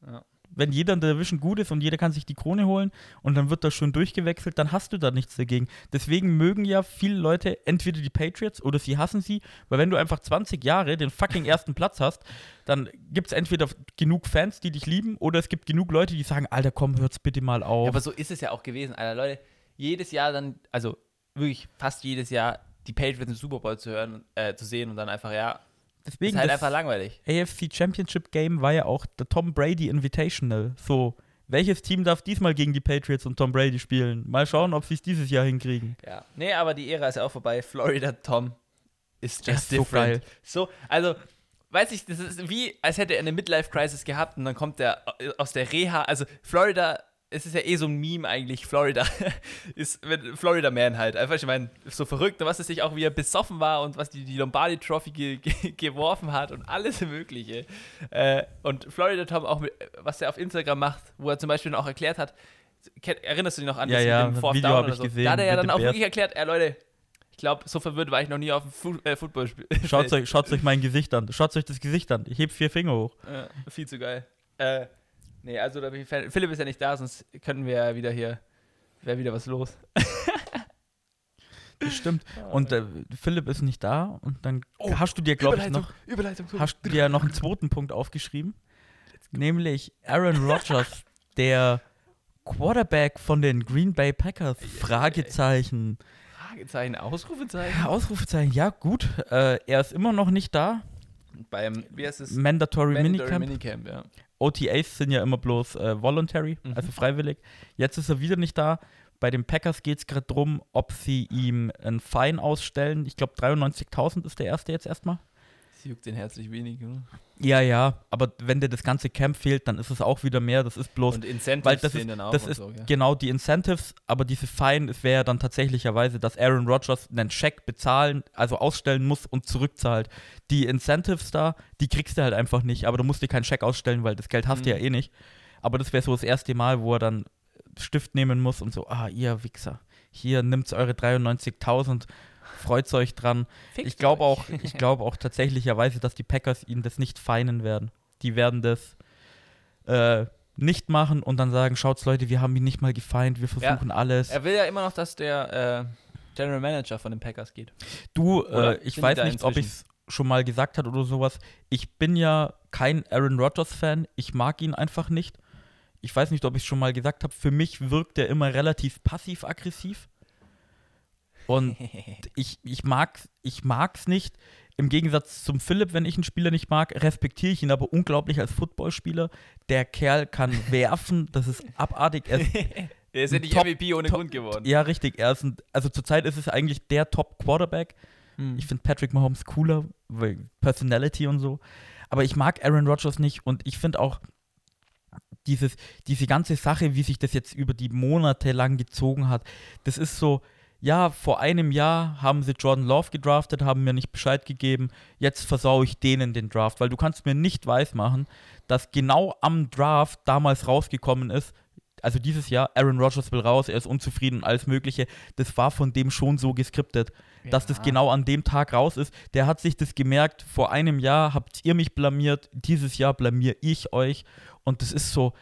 Ja. Wenn jeder in der Division gut ist und jeder kann sich die Krone holen und dann wird das schon durchgewechselt, dann hast du da nichts dagegen. Deswegen mögen ja viele Leute entweder die Patriots oder sie hassen sie, weil wenn du einfach 20 Jahre den fucking ersten Platz hast, dann gibt es entweder genug Fans, die dich lieben, oder es gibt genug Leute, die sagen, Alter, komm, hört's bitte mal auf. Ja, aber so ist es ja auch gewesen, Alter. Leute, jedes Jahr dann, also wirklich fast jedes Jahr die Patriots im Super Bowl zu hören, äh, zu sehen und dann einfach, ja, Deswegen ist halt einfach langweilig. AFC Championship Game war ja auch der Tom Brady Invitational. So, welches Team darf diesmal gegen die Patriots und Tom Brady spielen? Mal schauen, ob sie es dieses Jahr hinkriegen. Ja. Nee, aber die Ära ist ja auch vorbei. Florida Tom ist Ja, just so different. geil. So, also, weiß ich, das ist wie, als hätte er eine Midlife-Crisis gehabt und dann kommt er aus der Reha. Also, Florida, es ist ja eh so ein Meme eigentlich, Florida [laughs] ist Florida Man halt. Einfach, ich meine, so verrückt, was es sich auch, wie er besoffen war und was die, die Lombardi Trophy ge ge [laughs] geworfen hat und alles [laughs] Mögliche. Äh, und Florida Tom auch, mit, was er auf Instagram macht, wo er zum Beispiel auch erklärt hat, erinnerst du dich noch an Ja, das ja, mit dem Fourth Video Down oder ich so? gesehen Da hat er ja dann auch wirklich erklärt, ey Leute, ich glaube, so verwirrt war ich noch nie auf dem Fu äh, Footballspiel. Schaut euch, schaut euch mein Gesicht an. Schaut euch das Gesicht an. Ich heb vier Finger hoch. Ja, viel zu geil. Äh, nee, also da bin ich Fan. Philipp ist ja nicht da, sonst könnten wir ja wieder hier, wäre wieder was los. Das stimmt. [laughs] Und äh, Philipp ist nicht da. Und dann hast du dir, glaube ich, noch, hast du dir noch einen zweiten Punkt aufgeschrieben. Nämlich Aaron Rodgers, [laughs] der Quarterback von den Green Bay Packers. Fragezeichen. Fragezeichen, Ausrufezeichen. Ausrufezeichen, ja gut. Äh, er ist immer noch nicht da. Beim, wie heißt es? Mandatory, Mandatory Minicamp. Minicamp, ja. OTAs sind ja immer bloß äh, voluntary, Mhm. also freiwillig. Jetzt ist er wieder nicht da. Bei den Packers geht es gerade darum, ob sie ihm ein Fine ausstellen. Ich glaube, 93.000 ist der erste jetzt erstmal. Juckt den herzlich wenig, oder? Ja, ja, aber wenn dir das ganze Camp fehlt, dann ist es auch wieder mehr. Das ist bloß, Und Incentives weil das ist, dann auch das und ist so, gell? genau die Incentives, aber diese Fine es wäre ja dann tatsächlicherweise, dass Aaron Rodgers einen Scheck bezahlen, also ausstellen muss und zurückzahlt. Die Incentives da, die kriegst du halt einfach nicht, aber du musst dir keinen Scheck ausstellen, weil das Geld hast du Mhm. ja eh nicht. Aber das wäre so das erste Mal, wo er dann Stift nehmen muss und so, ah, ihr Wichser, hier nimmt's eure 93.000, freut euch dran. Fickt Ich glaube auch, ich glaube auch tatsächlicherweise, dass die Packers ihnen das nicht feinen werden. Die werden das äh, nicht machen und dann sagen, schaut's Leute, wir haben ihn nicht mal gefeind, wir versuchen alles. Er will ja immer noch, dass der äh, General Manager von den Packers geht. Du, äh, ich weiß nicht, ob ich es schon mal gesagt hat oder sowas. Ich bin ja kein Aaron Rodgers-Fan. Ich mag ihn einfach nicht. Ich weiß nicht, ob ich es schon mal gesagt habe. Für mich wirkt er immer relativ passiv-aggressiv. Und ich, ich mag ich mag's nicht. Im Gegensatz zum Philipp, wenn ich einen Spieler nicht mag, respektiere ich ihn aber unglaublich als Footballspieler. Der Kerl kann [laughs] werfen, das ist abartig. Er ist, Der [laughs] ist ja nicht Top- MVP ohne top- Grund geworden. ja, richtig. Er ist ein, also zurzeit ist es eigentlich der Top-Quarterback. Hm. Ich finde Patrick Mahomes cooler, weil Personality und so. Aber ich mag Aaron Rodgers nicht und ich finde auch dieses, diese ganze Sache, wie sich das jetzt über die Monate lang gezogen hat, das ist so, ja, vor einem Jahr haben sie Jordan Love gedraftet, haben mir nicht Bescheid gegeben, jetzt versau ich denen den Draft, weil du kannst mir nicht weismachen, dass genau am Draft damals rausgekommen ist, also dieses Jahr, Aaron Rodgers will raus, er ist unzufrieden alles Mögliche. Das war von dem schon so geskriptet, dass das Ja. genau an dem Tag raus ist. Der hat sich das gemerkt, vor einem Jahr habt ihr mich blamiert, dieses Jahr blamier ich euch. Und das ist so,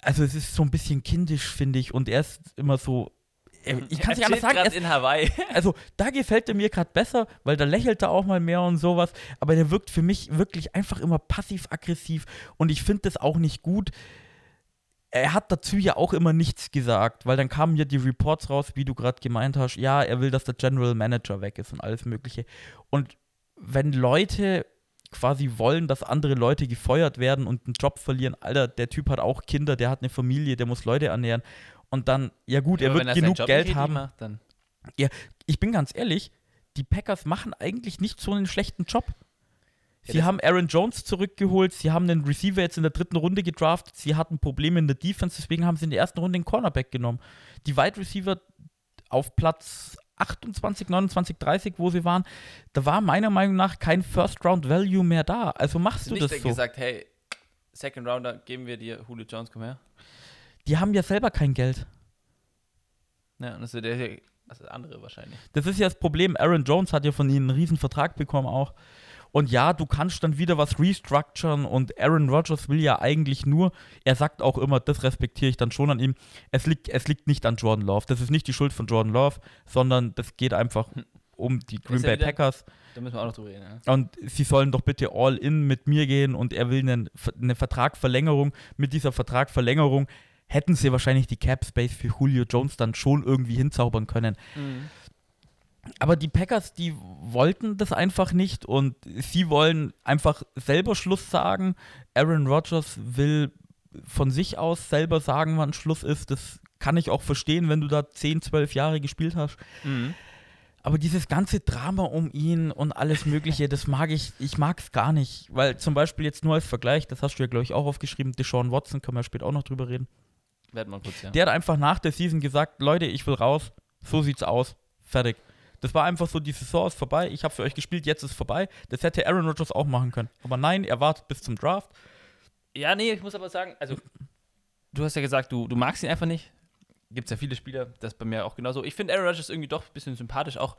also es ist so ein bisschen kindisch, finde ich. Und er ist immer so, [laughs] ich kann es nicht anders sagen, er in Hawaii. [laughs] also da gefällt er mir gerade besser, weil da lächelt er auch mal mehr und sowas. Aber der wirkt für mich wirklich einfach immer passiv-aggressiv und ich finde das auch nicht gut. Er hat dazu ja auch immer nichts gesagt, weil dann kamen ja die Reports raus, wie du gerade gemeint hast, ja, er will, dass der General Manager weg ist und alles Mögliche. Und wenn Leute quasi wollen, dass andere Leute gefeuert werden und einen Job verlieren, Alter, der Typ hat auch Kinder, der hat eine Familie, der muss Leute ernähren. Und dann, ja gut, er Aber wird genug Geld haben Macht, dann ich bin ganz ehrlich, die Packers machen eigentlich nicht so einen schlechten Job. Ja, Sie das- haben Aaron Jones zurückgeholt, sie haben den Receiver jetzt in der dritten Runde gedraftet, sie hatten Probleme in der Defense, deswegen haben sie in der ersten Runde den Cornerback genommen. Die Wide Receiver auf Platz 28, 29, 30, wo sie waren, da war meiner Meinung nach kein First-Round-Value mehr da. Also machst du nicht das so. gesagt, hey, Second Rounder, geben wir dir Julio Jones, komm her. Die haben ja selber kein Geld. Ja, und das ist der, das ist der andere wahrscheinlich. Das ist ja das Problem. Aaron Jones hat ja von ihnen einen riesen Vertrag bekommen auch. Und ja, du kannst dann wieder was restructuren und Aaron Rodgers will ja eigentlich nur, er sagt auch immer, das respektiere ich dann schon an ihm, es liegt, es liegt nicht an Jordan Love. Das ist nicht die Schuld von Jordan Love, sondern das geht einfach um die Green Bay wieder- Packers. Da müssen wir auch noch drüber reden. Ja. Und sie sollen doch bitte all in mit mir gehen und er will einen, eine Vertragverlängerung. Mit dieser Vertragverlängerung hätten sie wahrscheinlich die Cap Space für Julio Jones dann schon irgendwie hinzaubern können. Aber die Packers, die wollten das einfach nicht und sie wollen einfach selber Schluss sagen. Aaron Rodgers will von sich aus selber sagen, wann Schluss ist. Das kann ich auch verstehen, wenn du da 10, 12 Jahre gespielt hast. Mhm. Aber dieses ganze Drama um ihn und alles Mögliche, das mag ich, ich mag es gar nicht. Weil zum Beispiel jetzt nur als Vergleich, das hast du ja, glaube ich, auch aufgeschrieben, Deshaun Watson, können wir später auch noch drüber reden. Wir kurz, ja. Der hat einfach nach der Season gesagt, Leute, ich will raus, so sieht's aus, fertig. Das war einfach so, die Saison ist vorbei, ich habe für euch gespielt, jetzt ist vorbei. Das hätte Aaron Rodgers auch machen können. Aber nein, er wartet bis zum Draft. Ja, nee, ich muss aber sagen, also, du hast ja gesagt, du, du magst ihn einfach nicht. Gibt es ja viele Spieler, das ist bei mir auch genauso. Ich finde Aaron Rodgers irgendwie doch ein bisschen sympathisch, auch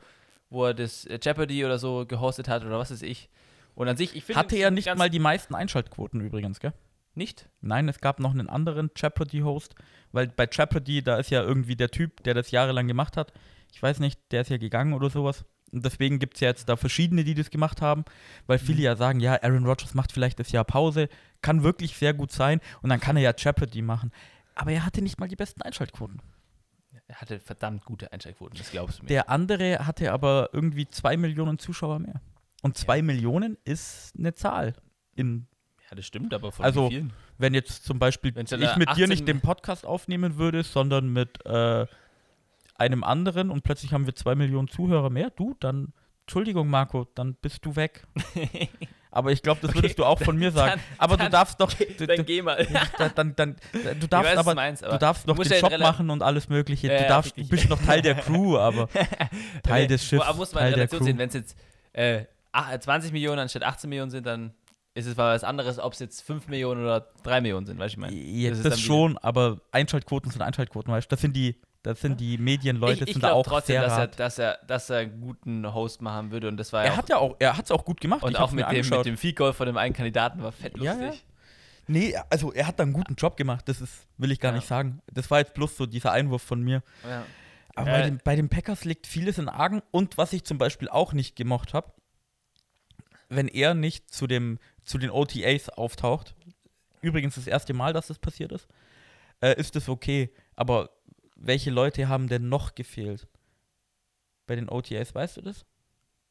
wo er das äh, Jeopardy oder so gehostet hat oder was weiß ich. Und an sich, ich finde. Hatte er nicht mal die meisten Einschaltquoten übrigens, gell? Nicht? Nein, es gab noch einen anderen Jeopardy-Host, weil bei Jeopardy, da ist ja irgendwie der Typ, der das jahrelang gemacht hat. Ich weiß nicht, der ist ja gegangen oder sowas. Und deswegen gibt es ja jetzt da verschiedene, die das gemacht haben, weil viele ja sagen, ja, Aaron Rodgers macht vielleicht das Jahr Pause, kann wirklich sehr gut sein und dann kann er ja Jeopardy machen. Aber er hatte nicht mal die besten Einschaltquoten. Er hatte verdammt gute Einschaltquoten, das glaubst du mir. Der andere hatte aber irgendwie zwei Millionen Zuschauer mehr. Und zwei Millionen ist eine Zahl. In, ja, das stimmt, aber von Also, vielen? wenn jetzt zum Beispiel Wenn's ich mit dir 18 nicht den Podcast aufnehmen würde, sondern mit äh, einem anderen und plötzlich haben wir zwei Millionen Zuhörer mehr, du, dann, Entschuldigung, Marco, dann bist du weg. [laughs] Aber ich glaube, das Okay, würdest du auch von mir sagen. dann- aber du dann- darfst doch, [laughs] du, Dann du, geh mal. dann, dann, du darfst weiß, aber, du meinst, aber du darfst noch den ja Job machen und alles Mögliche. Ja, du darfst, du bist noch Teil der Crew, [laughs] aber Teil des Schiffs, Aber muss man Teil in Relation sehen, wenn es jetzt äh, ach, 20 Millionen anstatt 18 Millionen sind, dann ist es was anderes, ob es jetzt 5 Millionen oder 3 Millionen sind, weißt du, ich meine. Ja, Das das, schon, aber Einschaltquoten sind Einschaltquoten, weißt du? Das sind die, das sind die Medienleute, ich ich sind da auch trotzdem, dass er, dass, er, dass er einen guten Host machen würde und das war ja Er auch, hat ja auch, er hat es auch gut gemacht. und ich auch mit dem, mit dem Field Goal von dem einen Kandidaten war fett Ja, lustig. Nee, also er hat da einen guten Job gemacht, das ist, will ich gar Ja. nicht sagen. Das war jetzt bloß so dieser Einwurf von mir. Ja. Aber Äh. bei, den, bei den Packers liegt vieles in Argen und was ich zum Beispiel auch nicht gemocht habe, wenn er nicht zu, dem, zu den OTAs auftaucht, übrigens das erste Mal, dass das passiert ist, äh, ist das okay. Aber welche Leute haben denn noch gefehlt? bei den OTAs, weißt du das?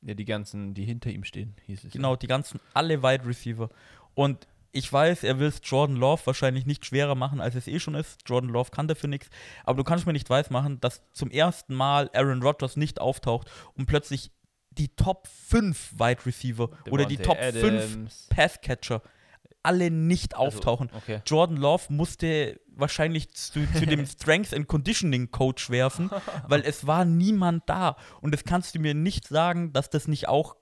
Ja, die ganzen, die hinter ihm stehen, hieß es. Genau, die ganzen, alle Wide Receiver. Und ich weiß, er will es Jordan Love wahrscheinlich nicht schwerer machen, als es eh schon ist. Jordan Love kann dafür nichts. Aber du kannst mir nicht weismachen, dass zum ersten Mal Aaron Rodgers nicht auftaucht und plötzlich die Top 5 Wide Receiver oder die Top 5 Adams. Passcatcher alle nicht Also, auftauchen. okay. Jordan Love musste wahrscheinlich zu, zu dem [laughs] Strength and Conditioning Coach werfen, weil es war niemand da. Und das kannst du mir nicht sagen, dass das nicht auch.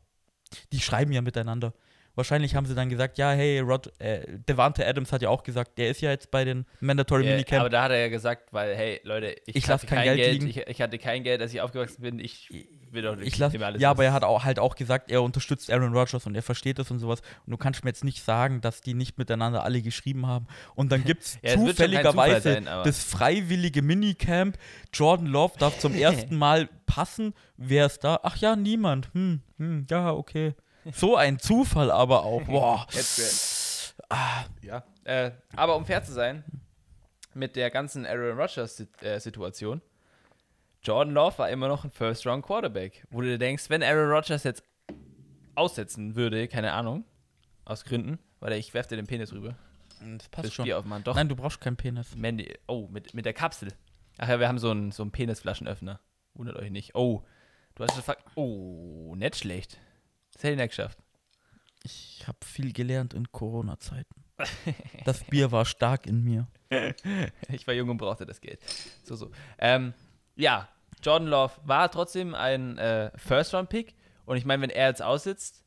Die schreiben ja miteinander. Wahrscheinlich haben sie dann gesagt, ja, hey, Rod, äh, Devante Adams hat ja auch gesagt, der ist ja jetzt bei den Mandatory Ja, Minicamp. aber da hat er ja gesagt, weil, hey, Leute, ich, Ich hatte lass kein Geld liegen. Ich, ich hatte kein Geld, als ich aufgewachsen bin. Ich will doch ich lass, alles ja, was- aber er hat auch, halt auch gesagt, er unterstützt Aaron Rodgers und er versteht das und sowas. Und du kannst mir jetzt nicht sagen, dass die nicht miteinander alle geschrieben haben. Und dann gibt es [laughs] Ja, es kein zufälligerweise das freiwillige Minicamp. Jordan Love darf zum [laughs] ersten Mal passen. Wer ist da? Ach ja, niemand. Hm, hm, ja, okay. So ein Zufall aber auch. [laughs] Boah. Jetzt, äh, ja. Äh, aber um fair zu sein, mit der ganzen Aaron Rodgers-Situation, Jordan Love war immer noch ein First-Round-Quarterback. Wo du dir denkst, wenn Aaron Rodgers jetzt aussetzen würde, keine Ahnung, aus Gründen, weil ich werf dir den Penis rüber. Das passt Das schon. Spiel aufmachen. Doch, Nein, du brauchst keinen Penis. Mandy, oh, mit, mit der Kapsel. Ach ja, wir haben so einen so einen Penisflaschenöffner. Wundert euch nicht. Oh, du hast ver Oh, nicht schlecht. Das hätte ich nicht geschafft. Ich habe viel gelernt in Corona-Zeiten. [laughs] Das Bier war stark in mir. [laughs] Ich war jung und brauchte das Geld. So, so. Ähm, ja, Jordan Love war trotzdem ein äh, First-Round-Pick. Und ich meine, wenn er jetzt aussitzt,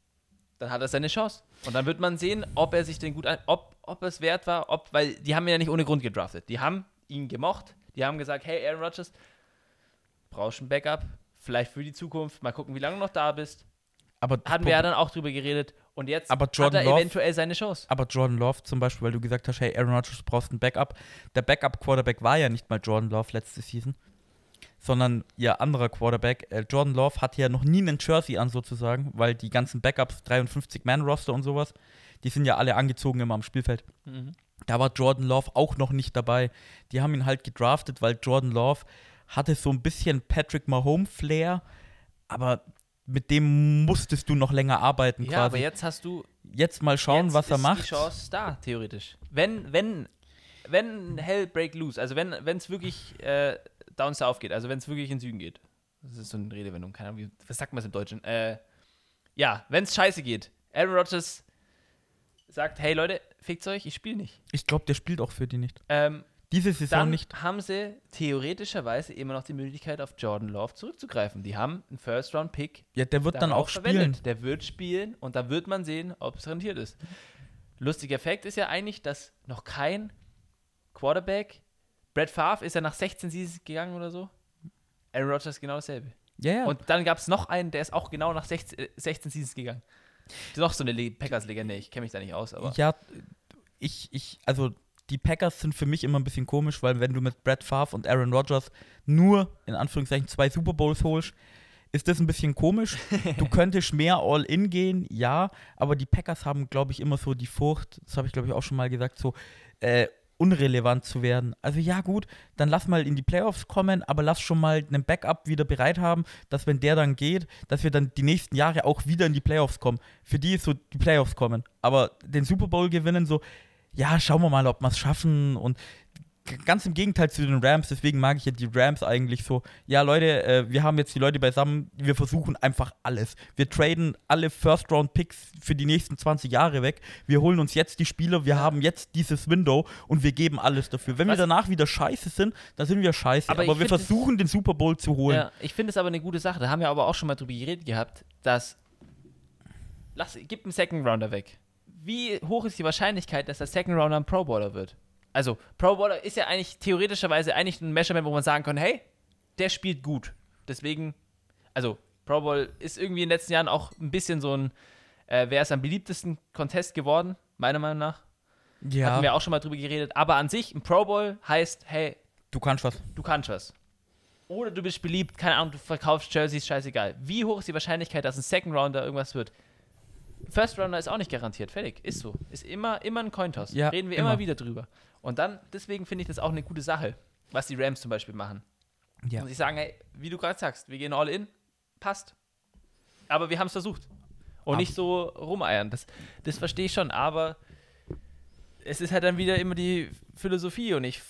dann hat er seine Chance. Und dann wird man sehen, ob er sich den gut ein, ob, ob es wert war, ob, weil die haben ihn ja nicht ohne Grund gedraftet. Die haben ihn gemocht. Die haben gesagt, hey Aaron Rodgers, brauchst ein Backup, vielleicht für die Zukunft. Mal gucken, wie lange du noch da bist. Aber Hatten wir ja dann auch drüber geredet. Und jetzt Aber hat Jordan er Love- eventuell seine Chance. Aber Jordan Love zum Beispiel, weil du gesagt hast, hey, Aaron Rodgers brauchst ein Backup. Der Backup-Quarterback war ja nicht mal Jordan Love letzte Season, sondern ihr anderer Quarterback. Äh, Jordan Love hatte ja noch nie einen Jersey an sozusagen, weil die ganzen Backups, 53-Man-Roster und sowas, die sind ja alle angezogen immer am Spielfeld. Mhm. Da war Jordan Love auch noch nicht dabei. Die haben ihn halt gedraftet, weil Jordan Love hatte so ein bisschen Patrick Mahomes-Flair, aber mit dem musstest du noch länger arbeiten Ja, aber quasi. jetzt hast du Jetzt mal schauen, Jetzt was er macht. die Chance da, theoretisch. Wenn, wenn, wenn Hell break loose, also wenn es wirklich äh, down south geht, also wenn es wirklich in den Süden geht. Das ist so eine Redewendung, keine Ahnung, wie, was sagt man das im Deutschen? Äh, ja, wenn es scheiße geht. Aaron Rodgers sagt, hey Leute, fickt euch, ich spiele nicht. Ich glaube, der spielt auch für die nicht. Ähm, Diese Saison dann nicht. haben sie theoretischerweise immer noch die Möglichkeit, auf Jordan Love zurückzugreifen. Die haben einen First-Round-Pick Ja, der wird dann auch spielen. verwendet. Der wird spielen und dann wird man sehen, ob es rentiert ist. Lustiger Fakt ist ja eigentlich, dass noch kein Quarterback, Brett Favre ist ja nach 16 Seasons gegangen oder so. Aaron Rodgers genau dasselbe. Ja, ja. Und dann gab es noch einen, der ist auch genau nach 16, äh, 16 Seasons gegangen. Das ist noch so eine Le- Packers-Legende. Ich kenne mich da nicht aus, aber. ja, ich, ich, also die Packers sind für mich immer ein bisschen komisch, weil wenn du mit Brett Favre und Aaron Rodgers nur, in Anführungszeichen, zwei Super Bowls holst, ist das ein bisschen komisch. [laughs] Du könntest mehr All-In gehen, ja, aber die Packers haben, glaube ich, immer so die Furcht, das habe ich, glaube ich, auch schon mal gesagt, so äh, unrelevant zu werden. Also ja, gut, dann lass mal in die Playoffs kommen, aber lass schon mal einen Backup wieder bereit haben, dass wenn der dann geht, dass wir dann die nächsten Jahre auch wieder in die Playoffs kommen. Für die ist so die Playoffs kommen. Aber den Super Bowl gewinnen, so, ja, schauen wir mal, ob wir es schaffen. Und ganz im Gegenteil zu den Rams, deswegen mag ich ja die Rams eigentlich so. Ja, Leute, äh, wir haben jetzt die Leute beisammen, wir versuchen einfach alles. Wir traden alle First-Round-Picks für die nächsten 20 Jahre weg. Wir holen uns jetzt die Spieler, wir haben jetzt dieses Window und wir geben alles dafür. Wenn Was- wir danach wieder scheiße sind, dann sind wir scheiße. Aber Aber, wir versuchen, den Super Bowl zu holen. Ja, ich finde es aber eine gute Sache. Da haben wir aber auch schon mal drüber geredet gehabt, dass. Lass, gib einen Second Rounder weg. Wie hoch ist die Wahrscheinlichkeit, dass der Second Rounder ein Pro Bowler wird? Also, Pro Bowler ist ja eigentlich theoretischerweise eigentlich ein Measurement, wo man sagen kann, hey, der spielt gut. Deswegen, also, Pro Bowl ist irgendwie in den letzten Jahren auch ein bisschen so ein, äh, wer ist am beliebtesten Contest geworden, meiner Meinung nach. Ja, Hatten wir auch schon mal drüber geredet. Aber an sich, ein Pro Bowl heißt, hey, du kannst was. du kannst was. Oder du bist beliebt, keine Ahnung, du verkaufst Jerseys, scheißegal. Wie hoch ist die Wahrscheinlichkeit, dass ein Second Rounder irgendwas wird? First Rounder ist auch nicht garantiert, fertig. Ist so. Ist immer, immer ein Cointoss. Ja, Reden wir immer. immer. wieder drüber. Und dann, deswegen finde ich das auch eine gute Sache, was die Rams zum Beispiel machen. Ja. Und sie sagen, hey, wie du gerade sagst, wir gehen all in, passt. Aber wir haben es versucht. Und Aber- nicht so rumeiern. Das, das verstehe ich schon, aber es ist halt dann wieder immer die Philosophie und ich.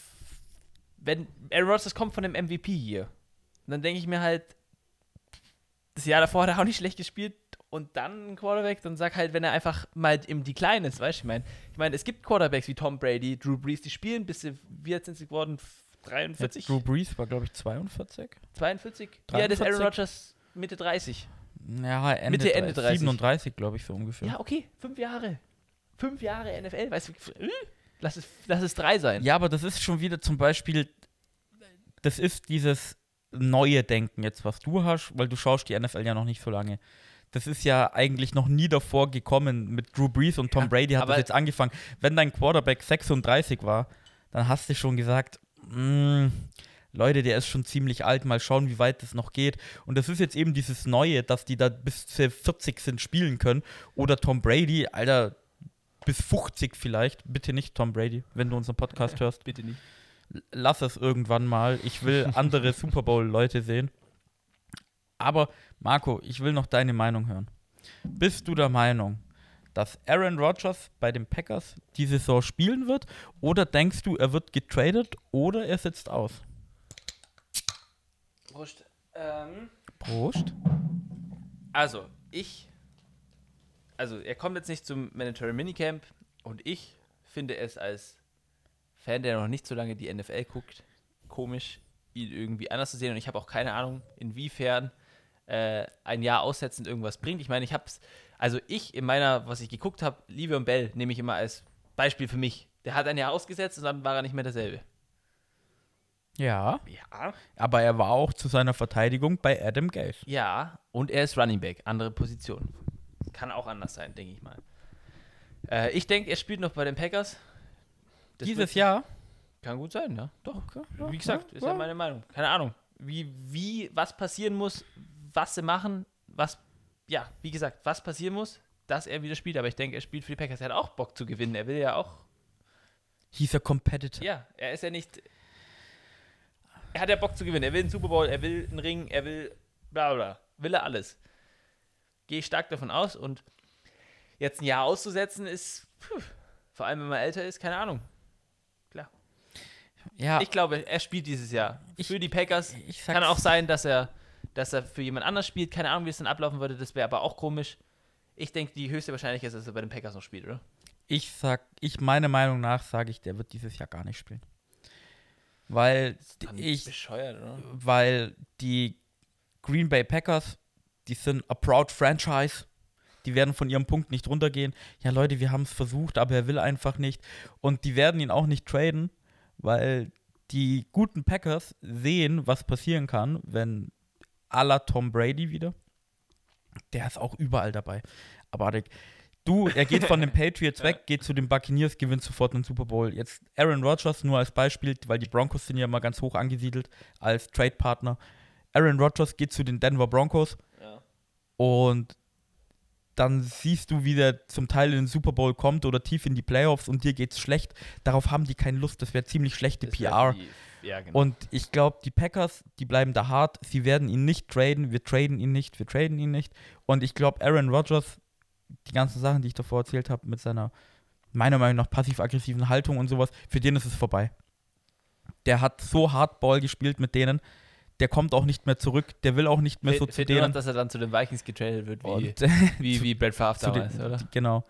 Wenn Aaron Rodgers kommt von dem MVP hier, dann denke ich mir halt, das Jahr davor hat er auch nicht schlecht gespielt und dann ein Quarterback, dann sag halt, wenn er einfach mal im Decline ist, weißt du, ich meine, ich meine, es gibt Quarterbacks wie Tom Brady, Drew Brees, die spielen bis sie, wie alt sind sie geworden? 43? Drew Brees war, glaube ich, 42. 42? Ja, das ist Aaron 43? Rodgers Mitte 30. Ja, Ende, Mitte, drei- Ende 30. 37, glaube ich, so ungefähr. Ja, okay, fünf Jahre. Fünf Jahre NFL, weißt du, äh, lass es, lass es drei sein. Ja, aber das ist schon wieder zum Beispiel, das ist dieses neue Denken jetzt, was du hast, weil du schaust die NFL ja noch nicht so lange. Das ist ja eigentlich noch nie davor gekommen. Mit Drew Brees und Tom Ja, Brady hat das jetzt angefangen. Wenn dein Quarterback 36 war, dann hast du schon gesagt, "Mm, Leute, der ist schon ziemlich alt, mal schauen, wie weit das noch geht. Und das ist jetzt eben dieses Neue, dass die da bis zu 40 sind spielen können. Oder Tom Brady, Alter, bis 50 vielleicht. Bitte nicht Tom Brady, wenn du unseren Podcast hörst Bitte nicht. lass es irgendwann mal. Ich will andere [laughs] Super Bowl-Leute sehen. Aber Marco, ich will noch deine Meinung hören. Bist du der Meinung, dass Aaron Rodgers bei den Packers die Saison spielen wird? Oder denkst du, er wird getradet oder er sitzt aus? Prost. Ähm, Prost. also, ich. Also, er kommt jetzt nicht zum Mandatory Minicamp und ich finde es als Fan, der noch nicht so lange die NFL guckt, komisch, ihn irgendwie anders zu sehen. Und ich habe auch keine Ahnung, inwiefern äh, ein Jahr aussetzen irgendwas bringt. Ich meine, ich habe es, also ich in meiner, was ich geguckt habe, Livion Bell nehme ich immer als Beispiel für mich. Der hat ein Jahr ausgesetzt und dann war er nicht mehr derselbe. Ja, Ja. aber er war auch zu seiner Verteidigung bei Adam Gase. Ja, und er ist Running Back, andere Position. Kann auch anders sein, denke ich mal. Äh, ich denke, er spielt noch bei den Packers. Das Dieses Jahr? Kann gut sein, ja. Doch. ja, Wie gesagt, ist ja ja. meine Meinung. Keine Ahnung. Wie, wie, was passieren muss, was sie machen, was, ja, wie gesagt, was passieren muss, dass er wieder spielt. Aber ich denke, er spielt für die Packers. Er hat auch Bock zu gewinnen. Er will ja auch, He's a competitor. ja, er ist ja nicht, er hat ja Bock zu gewinnen. Er will einen Super Bowl, er will einen Ring, er will bla bla. Will er alles. Gehe ich stark davon aus und jetzt ein Jahr auszusetzen ist, puh, vor allem wenn man älter ist, keine Ahnung. Ja, Ich glaube, er spielt dieses Jahr Ich- für die Packers. ich sag's- Kann auch sein, dass er, dass er für jemand anders spielt. Keine Ahnung, wie es dann ablaufen würde. Das wäre aber auch komisch. Ich denke, die höchste Wahrscheinlichkeit ist, dass er bei den Packers noch spielt, oder? Ich sag, ich meiner Meinung nach sage ich, der wird dieses Jahr gar nicht spielen. Weil ich, bescheuert, oder? weil die Green Bay Packers, die sind a proud franchise. Die werden von ihrem Punkt nicht runtergehen. Ja, Leute, wir haben es versucht, aber er will einfach nicht. Und die werden ihn auch nicht traden, weil die guten Packers sehen, was passieren kann, wenn la Tom Brady wieder. Der ist auch überall dabei. Aber Adek, du, er geht von den [laughs] Patriots weg, geht zu den Buccaneers, gewinnt sofort einen Super Bowl. Jetzt Aaron Rodgers nur als Beispiel, weil die Broncos sind ja immer ganz hoch angesiedelt als Trade-Partner. Aaron Rodgers geht zu den Denver Broncos Ja. und dann siehst du, wie der zum Teil in den Super Bowl kommt oder tief in die Playoffs und dir geht's schlecht. Darauf haben die keine Lust. Das wäre ziemlich schlechte Das PR. Die, ja, genau. Und ich glaube, die Packers, die bleiben da hart. Sie werden ihn nicht traden. Wir traden ihn nicht. Wir traden ihn nicht. Und ich glaube, Aaron Rodgers, die ganzen Sachen, die ich davor erzählt habe, mit seiner, meiner Meinung nach, passiv-aggressiven Haltung und sowas, für den ist es vorbei. Der hat so Hardball gespielt mit denen. Der kommt auch nicht mehr zurück. Der will auch nicht mehr Fe- so zu nur noch, denen. dass er dann zu den Vikings getradet wird, wie, Und, wie, wie Brad Favre zu den- damals, oder? Genau.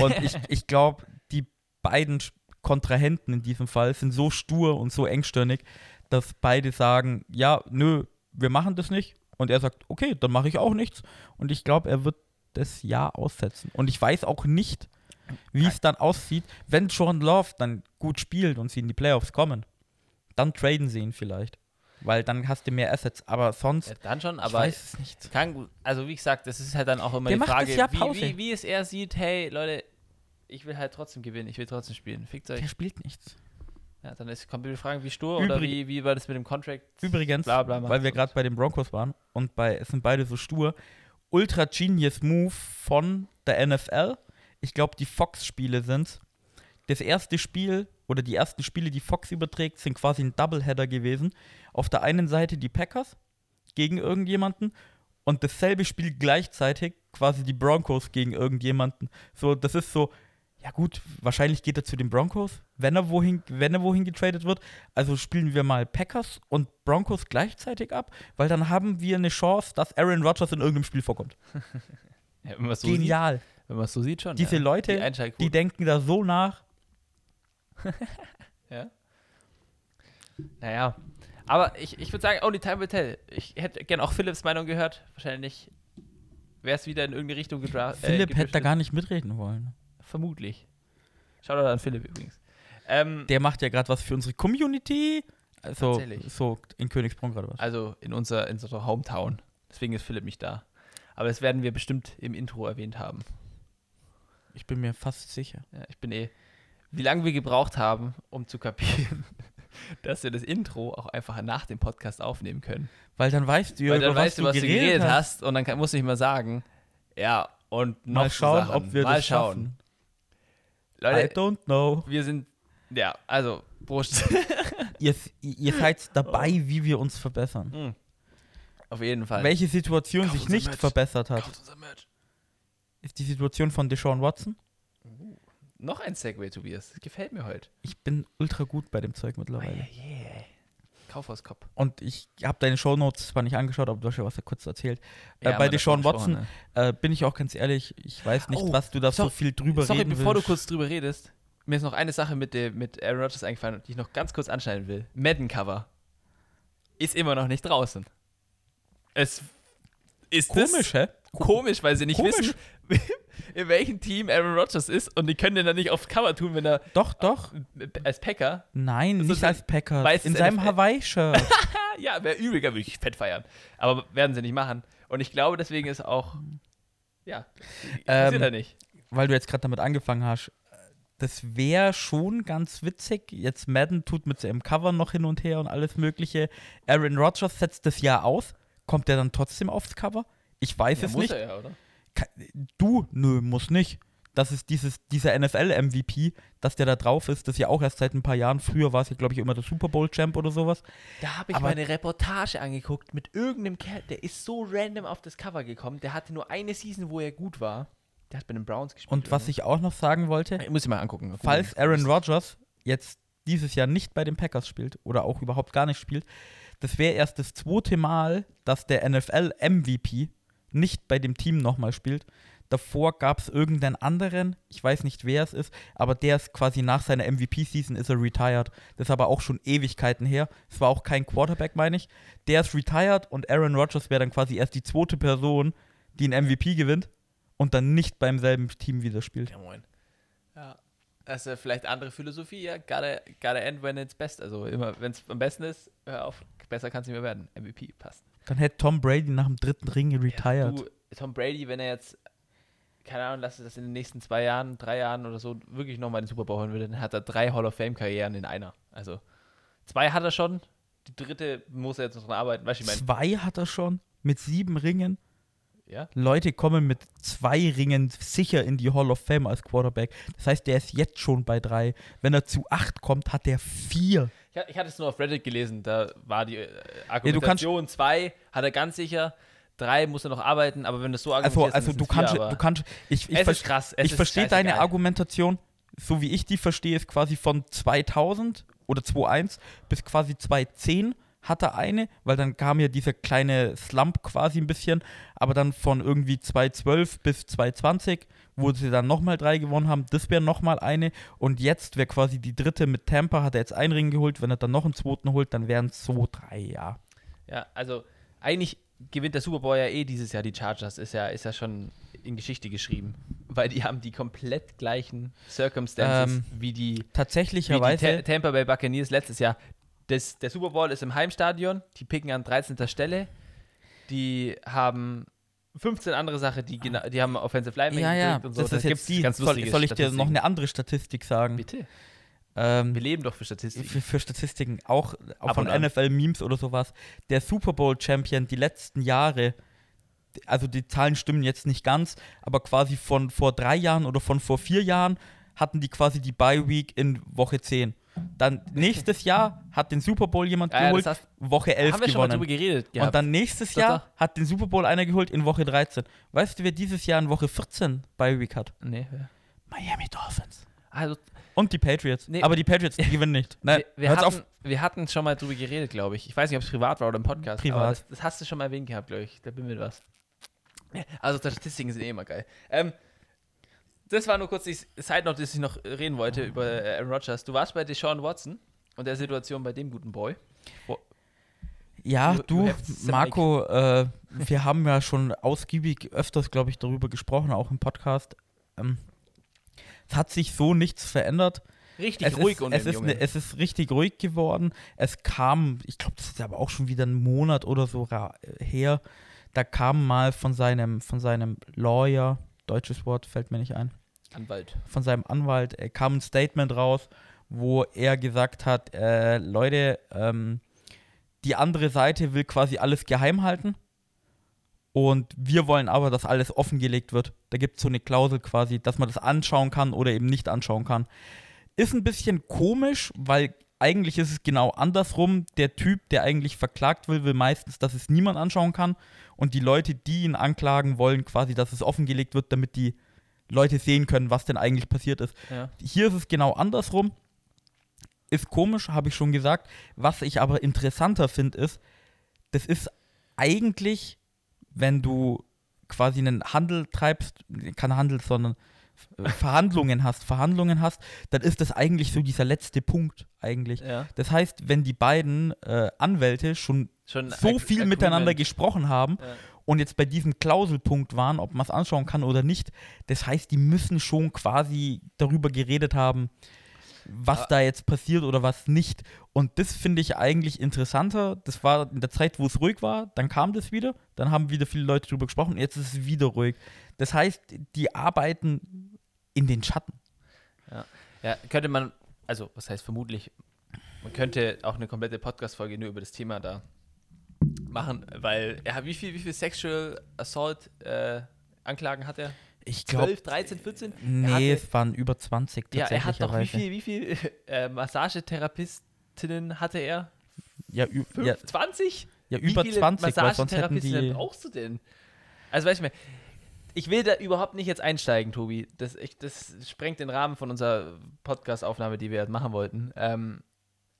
Und ich, ich glaube, die beiden Kontrahenten in diesem Fall sind so stur und so engstirnig, dass beide sagen, ja, nö, wir machen das nicht. Und er sagt, okay, dann mache ich auch nichts. Und ich glaube, er wird das Jahr aussetzen. Und ich weiß auch nicht, wie es dann aussieht, wenn Jordan Love dann gut spielt und sie in die Playoffs kommen. Dann traden sie ihn vielleicht. Weil dann hast du mehr Assets. Aber sonst, Ja, dann schon, ich aber weiß es nicht. kann gut, also wie gesagt, das ist halt dann auch immer Der die Frage, wie, wie, wie es er sieht, hey Leute, ich will halt trotzdem gewinnen, ich will trotzdem spielen. Fickt euch. Der spielt nichts. Ja, dann ist, kommt die Frage, wie stur oder Übrig- wie, wie war das mit dem Contract? Übrigens, Bla, bla, weil wir gerade bei den Broncos waren und bei, es sind beide so stur, ultra genius Move von der NFL. Ich glaube, die Fox-Spiele sind Das erste Spiel oder die ersten Spiele, die Fox überträgt, sind quasi ein Doubleheader gewesen. Auf der einen Seite die Packers gegen irgendjemanden und dasselbe Spiel gleichzeitig quasi die Broncos gegen irgendjemanden. So, das ist so, ja gut, wahrscheinlich geht er zu den Broncos, wenn er wohin, wenn er wohin getradet wird. Also spielen wir mal Packers und Broncos gleichzeitig ab, weil dann haben wir eine Chance, dass Aaron Rodgers in irgendeinem Spiel vorkommt. [laughs] Ja, wenn so Genial. sieht, wenn man es so sieht schon. Diese ja. Leute, die. Die denken da so nach. [laughs] Ja. Naja. Aber ich, ich würde sagen, only time will tell. Ich hätte gerne auch Philips Meinung gehört. Wahrscheinlich wäre es wieder in irgendeine Richtung gedraft. Philipp hätte da gar nicht mitreden wollen. Vermutlich. Schau doch an Philipp übrigens. Ähm, Der macht ja gerade was für unsere Community. Also, Tatsächlich. so in Königsbrunn gerade was. also in, unser, in unserer Hometown. Deswegen ist Philipp nicht da. Aber das werden wir bestimmt im Intro erwähnt haben. Ich bin mir fast sicher. Ja, ich bin eh. Wie lange wir gebraucht haben, um zu kapieren, [laughs] dass wir das Intro auch einfach nach dem Podcast aufnehmen können. Weil dann weißt du, ja, Weil dann weißt du, was du geredet hast. hast und dann kann, musst du nicht mal sagen, ja, und noch Mal so schauen, Sachen. ob wir mal das schauen. Schaffen. I Leute, don't know. wir sind, ja, also, Prost. [laughs] Ihr, ihr seid dabei, wie wir uns verbessern. Hm. Auf jeden Fall. Welche Situation Kauft sich nicht Merch. verbessert hat, ist die Situation von Deshaun Watson. Noch ein Segway, Tobias. Das gefällt mir heute. Ich bin ultra gut bei dem Zeug Oh, mittlerweile. yeah. Kaufhauskopf. Und ich habe deine Shownotes zwar nicht angeschaut, aber du hast ja was da kurz erzählt. Ja, äh, bei Deshaun Watson gesprochen, äh, bin ich auch ganz ehrlich, ich weiß nicht, Oh, was du da so sorry- viel drüber Sorry, reden bevor willst. du kurz drüber redest, mir ist noch eine Sache mit, dem, mit Aaron Rodgers eingefallen, die ich noch ganz kurz anschneiden will. Madden-Cover ist immer noch nicht draußen. Es ist Komisch, hä? Komisch, weil sie nicht Komisch. wissen, [laughs] in welchem Team Aaron Rodgers ist und die können den dann nicht aufs Cover tun, wenn er Doch, doch. als Packer. Nein, Das nicht als Packer. In seinem. Hawaii-Shirt. [laughs] Ja, wäre übriger, würde ich fett feiern. Aber werden sie nicht machen. Und ich glaube, deswegen ist auch. Ja, Ähm, er nicht. weil du jetzt gerade damit angefangen hast, das wäre schon ganz witzig. Jetzt Madden tut mit seinem Cover noch hin und her und alles Mögliche. Aaron Rodgers setzt das Jahr aus. Kommt er dann trotzdem aufs Cover? Ich weiß Ja, es muss nicht. er ja, oder? Du, nö, muss nicht. Das ist dieses, dieser NFL-MVP, dass der da drauf ist, das ist ja auch erst seit ein paar Jahren. Früher war es ja, glaube ich, immer der Super Bowl-Champ oder sowas. Da habe ich Aber- mal eine Reportage angeguckt mit irgendeinem Kerl, der ist so random auf das Cover gekommen. Der hatte nur eine Season, wo er gut war. Der hat bei den Browns gespielt. Und was ich auch noch sagen wollte, Ich muss ich mal angucken. falls Aaron Rodgers jetzt dieses Jahr nicht bei den Packers spielt oder auch überhaupt gar nicht spielt, das wäre erst das zweite Mal, dass der NFL-MVP nicht bei dem Team nochmal spielt. Davor gab es irgendeinen anderen, ich weiß nicht, wer es ist, aber der ist quasi nach seiner MVP-Season ist er retired. Das ist aber auch schon Ewigkeiten her. Es war auch kein Quarterback, meine ich. Der ist retired und Aaron Rodgers wäre dann quasi erst die zweite Person, die einen MVP gewinnt und dann nicht beim selben Team wieder spielt. Ja, moin. Ja. Ist vielleicht andere Philosophie, ja. Gotta, gotta end when it's best. Also immer, wenn es am besten ist, hör auf, besser kann es nicht mehr werden. MVP passt. Dann hätte Tom Brady nach dem dritten Ring retired. Du, Tom Brady, wenn er jetzt, keine Ahnung, lass es das in den nächsten zwei Jahren, drei Jahren oder so wirklich nochmal den Super Bowl holen würde, dann hat er drei Hall of Fame-Karrieren in einer. Also zwei hat er schon, die dritte muss er jetzt noch dran arbeiten. Weißt ich meine, Zwei hat er schon mit sieben Ringen. ja? Leute kommen mit zwei Ringen sicher in die Hall of Fame als Quarterback. Das heißt, der ist jetzt schon bei drei. Wenn er zu acht kommt, hat er vier. Ich, ha- ich hatte es nur auf Reddit gelesen, da war die äh, Argumentation zwei, hat er ganz sicher, drei muss er noch arbeiten, aber wenn das so Also, argumentierst, also dann du kannst, vier, du kannst, ich, ich, ist krass. Ich verstehe deine scheißegal. Argumentation, so wie ich die verstehe, ist quasi von 2000 oder 2001 bis quasi 2010 hat er eine, weil dann kam ja dieser kleine Slump quasi ein bisschen, aber dann von irgendwie 2012 bis 2020, wo sie dann nochmal drei gewonnen haben, das wäre nochmal eine und jetzt wäre quasi die dritte mit Tampa, hat er jetzt einen Ring geholt, wenn er dann noch einen zweiten holt, dann wären es so drei, ja. Ja, also eigentlich gewinnt der Super Bowl ja eh dieses Jahr die Chargers, ist ja, ist ja schon in Geschichte geschrieben. Weil die haben die komplett gleichen Circumstances Ähm, wie die, wie die Tatsächlicherweise, Ta Tampa Bay Buccaneers letztes Jahr. Das, der Super Bowl ist im Heimstadion, die picken an 13. Stelle. Die haben 15 andere Sachen, die, gena- die haben Offensive Linemen ja, ja, und so. das Da ist jetzt die, ganz soll, soll ich dir noch eine andere Statistik sagen? Bitte. Ähm, Wir leben doch für Statistiken. für, für Statistiken, auch, auch von. NFL-Memes oder sowas, der Super Bowl-Champion die letzten Jahre, also die Zahlen stimmen jetzt nicht ganz, aber quasi von vor drei Jahren oder von vor vier Jahren hatten die quasi die Bye-Week in Woche 10. Dann nächstes Jahr hat den Super Bowl jemand Ja, ja, geholt, das hast- Woche 11 Haben wir schon mal drüber gewonnen. geredet gehabt. Und dann nächstes Jahr doch. hat den Super Bowl einer geholt in Woche 13. Weißt du, wer dieses Jahr in Woche 14 bei Week hat? nee, wer? Miami Dolphins. also Und die Patriots. Nee. Aber die Patriots, die [laughs] gewinnen nicht. Nein, wir, wir, hatten, auf. wir hatten schon mal drüber geredet, glaube ich. Ich weiß nicht, ob es privat war oder im Podcast. Privat. Das, das hast du schon mal erwähnt gehabt, glaube ich. Da bin mir was. Ja, Also Statistiken sind eh immer geil. Ähm, das war nur kurz die Side Note, dass ich noch reden wollte über äh, Aaron Rodgers. Du warst bei Deshaun Watson und der Situation bei dem guten Boy. Ja, You- du, some Marco, äh, wir haben ja schon ausgiebig öfters, glaube ich, darüber gesprochen, auch im Podcast. Ähm, es hat sich so nichts verändert. Richtig Es ruhig ist, und es, ist ne, es ist richtig ruhig geworden. Es kam, ich glaube, das ist aber auch schon wieder ein Monat oder so ra- her. Da kam mal von seinem, von seinem Lawyer, deutsches Wort fällt mir nicht ein, Anwalt. von seinem Anwalt, äh, kam ein Statement raus, wo er gesagt hat, äh, Leute, ähm, die andere Seite will quasi alles geheim halten und wir wollen aber, dass alles offengelegt wird. Da gibt es so eine Klausel quasi, dass man das anschauen kann oder eben nicht anschauen kann. Ist ein bisschen komisch, weil eigentlich ist es genau andersrum. Der Typ, der eigentlich verklagt will, will meistens, dass es niemand anschauen kann. Und die Leute, die ihn anklagen, wollen quasi, dass es offengelegt wird, damit die Leute sehen können, was denn eigentlich passiert ist. Ja. Hier ist es genau andersrum. Ist komisch, habe ich schon gesagt. Was ich aber interessanter finde, ist, das ist eigentlich, wenn du quasi einen Handel treibst, kein Handel, sondern [laughs] Verhandlungen hast, Verhandlungen hast, dann ist das eigentlich so dieser letzte Punkt eigentlich. ja. Das heißt, wenn die beiden äh, Anwälte schon Schon so viel miteinander gesprochen haben Ja. Und jetzt bei diesem Klauselpunkt waren, ob man es anschauen kann oder nicht. Das heißt, die müssen schon quasi darüber geredet haben, was Aber- da jetzt passiert oder was nicht. Und das finde ich eigentlich interessanter. Das war in der Zeit, wo es ruhig war, dann kam das wieder, dann haben wieder viele Leute darüber gesprochen, jetzt ist es wieder ruhig. Das heißt, die arbeiten in den Schatten. Ja, könnte man, also was heißt vermutlich, man könnte auch eine komplette Podcast-Folge nur über das Thema da machen, weil er hat wie viel, wie viel Sexual Assault äh, Anklagen hat er? Ich glaube, 12, 13, 14? er nee, hatte, es waren über 20 ja, er hat doch wie viel, wie viel äh, Massagetherapistinnen hatte er? Ja, Fünf, ja, 20? ja, über viele 20, weil sonst hätten Massagetherapistinnen die. brauchst du denn? Also weißt du mir, ich will da überhaupt nicht jetzt einsteigen, Tobi. Das, ich, das sprengt den Rahmen von unserer Podcast-Aufnahme, die wir jetzt machen wollten. Ähm,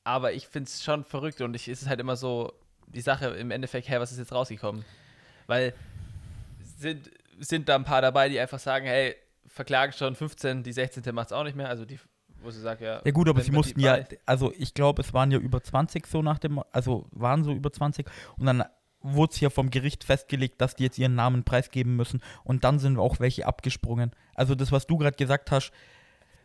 aber ich finde es schon verrückt und ich, es ist halt immer so die Sache im Endeffekt, hey, was ist jetzt rausgekommen? Weil sind, sind da ein paar dabei, die einfach sagen, hey, verklagen schon 15, die 16. macht es auch nicht mehr. Also die, wo sie sagt, ja. Ja gut, aber sie mussten ja, also ich glaube, es waren ja über 20 so nach dem, also waren so über 20 und dann wurde es ja vom Gericht festgelegt, dass die jetzt ihren Namen preisgeben müssen und dann sind auch welche abgesprungen. Also das, was du gerade gesagt hast,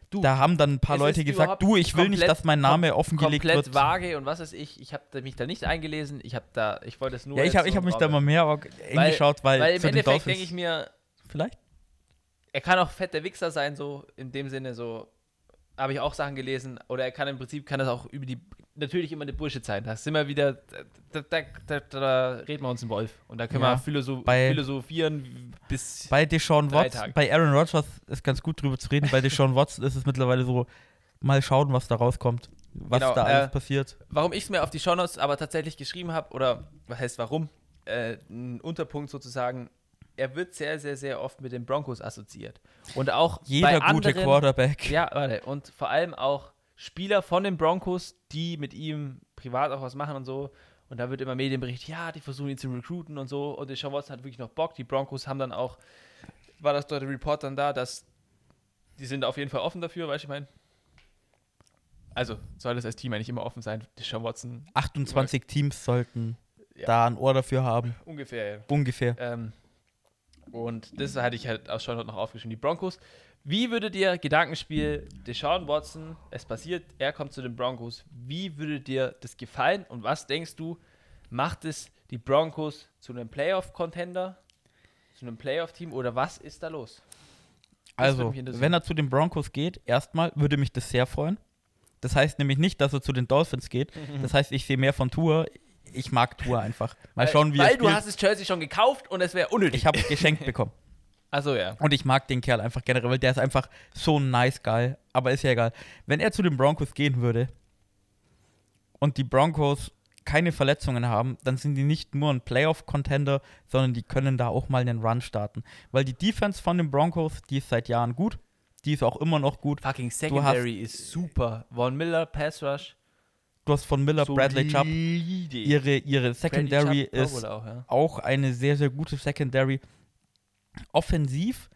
Du, da haben dann ein paar Leute ist gesagt, du, ich will nicht, komplett- dass mein Name offengelegt komplett wird. vage und was weiß ich. Ich habe mich da nicht eingelesen. Ich habe da, ich wollte es nur. Ja, ich habe ich so hab im mich da mal mehr eng Weil- geschaut, weil, Weil im Endeffekt denke ich mir, vielleicht? er kann auch fetter Wichser sein, so in dem Sinne, so habe ich auch Sachen gelesen. Oder er kann im Prinzip, kann das auch über die, natürlich immer eine Bullshit sein. Da sind wir wieder, da, da, da, da reden wir uns einen Wolf. Und da können Ja, wir philosoph bei- philosophieren bis, Bei Deshaun Watson, Tage. bei Aaron Rodgers ist ganz gut drüber zu reden, bei Deshaun [laughs] Watson ist es mittlerweile so, mal schauen, was da rauskommt, was Genau, da alles äh, passiert. Warum ich es mir auf die Shownotes aber tatsächlich geschrieben habe, oder was heißt warum? Äh, ein Unterpunkt sozusagen, er wird sehr, sehr, sehr oft mit den Broncos assoziiert. Und auch Jeder gute anderen, Quarterback. Ja, warte, und vor allem auch Spieler von den Broncos, die mit ihm privat auch was machen und so. Und da wird immer Medienbericht, ja, die versuchen ihn zu recruiten und so. Und der Sean Watson hat wirklich noch Bock. Die Broncos haben dann auch, war das dort der Report dann da, dass die sind auf jeden Fall offen dafür, weißt du, ich meine. Also soll das als Team eigentlich immer offen sein. Deshaun Watson 28 Teams sollten Ja. da ein Ohr dafür haben. ungefähr. ja. Ungefähr. Ähm, und das hatte ich halt aus Shoutout noch aufgeschrieben. Die Broncos. Wie würde dir Gedankenspiel Deshaun Watson, es passiert, er kommt zu den Broncos, wie würde dir das gefallen und was denkst du, macht es die Broncos zu einem Playoff-Contender, zu einem Playoff-Team oder was ist da los? Das Also, wenn er zu den Broncos geht, erstmal würde mich das sehr freuen. Das heißt nämlich nicht, dass er zu den Dolphins geht. [laughs] Das heißt, ich sehe mehr von Tour. Ich mag Tour einfach. Mal schauen, wie weil, weil du hast das Jersey schon gekauft und es wäre unnötig. Ich habe es geschenkt bekommen. [laughs] also ja. Und ich mag den Kerl einfach generell, weil der ist einfach so ein nice Guy. Aber ist ja egal. Wenn er zu den Broncos gehen würde, und die Broncos keine Verletzungen haben, dann sind die nicht nur ein Playoff-Contender, sondern die können da auch mal einen Run starten. Weil die Defense von den Broncos, die ist seit Jahren gut, die ist auch immer noch gut. Fucking Secondary ist super. Von Miller, Pass Rush. Du hast von Miller, Bradley Chubb, ihre, ihre Secondary Chubb ist auch, ja. auch eine sehr, sehr gute Secondary. Offensiv,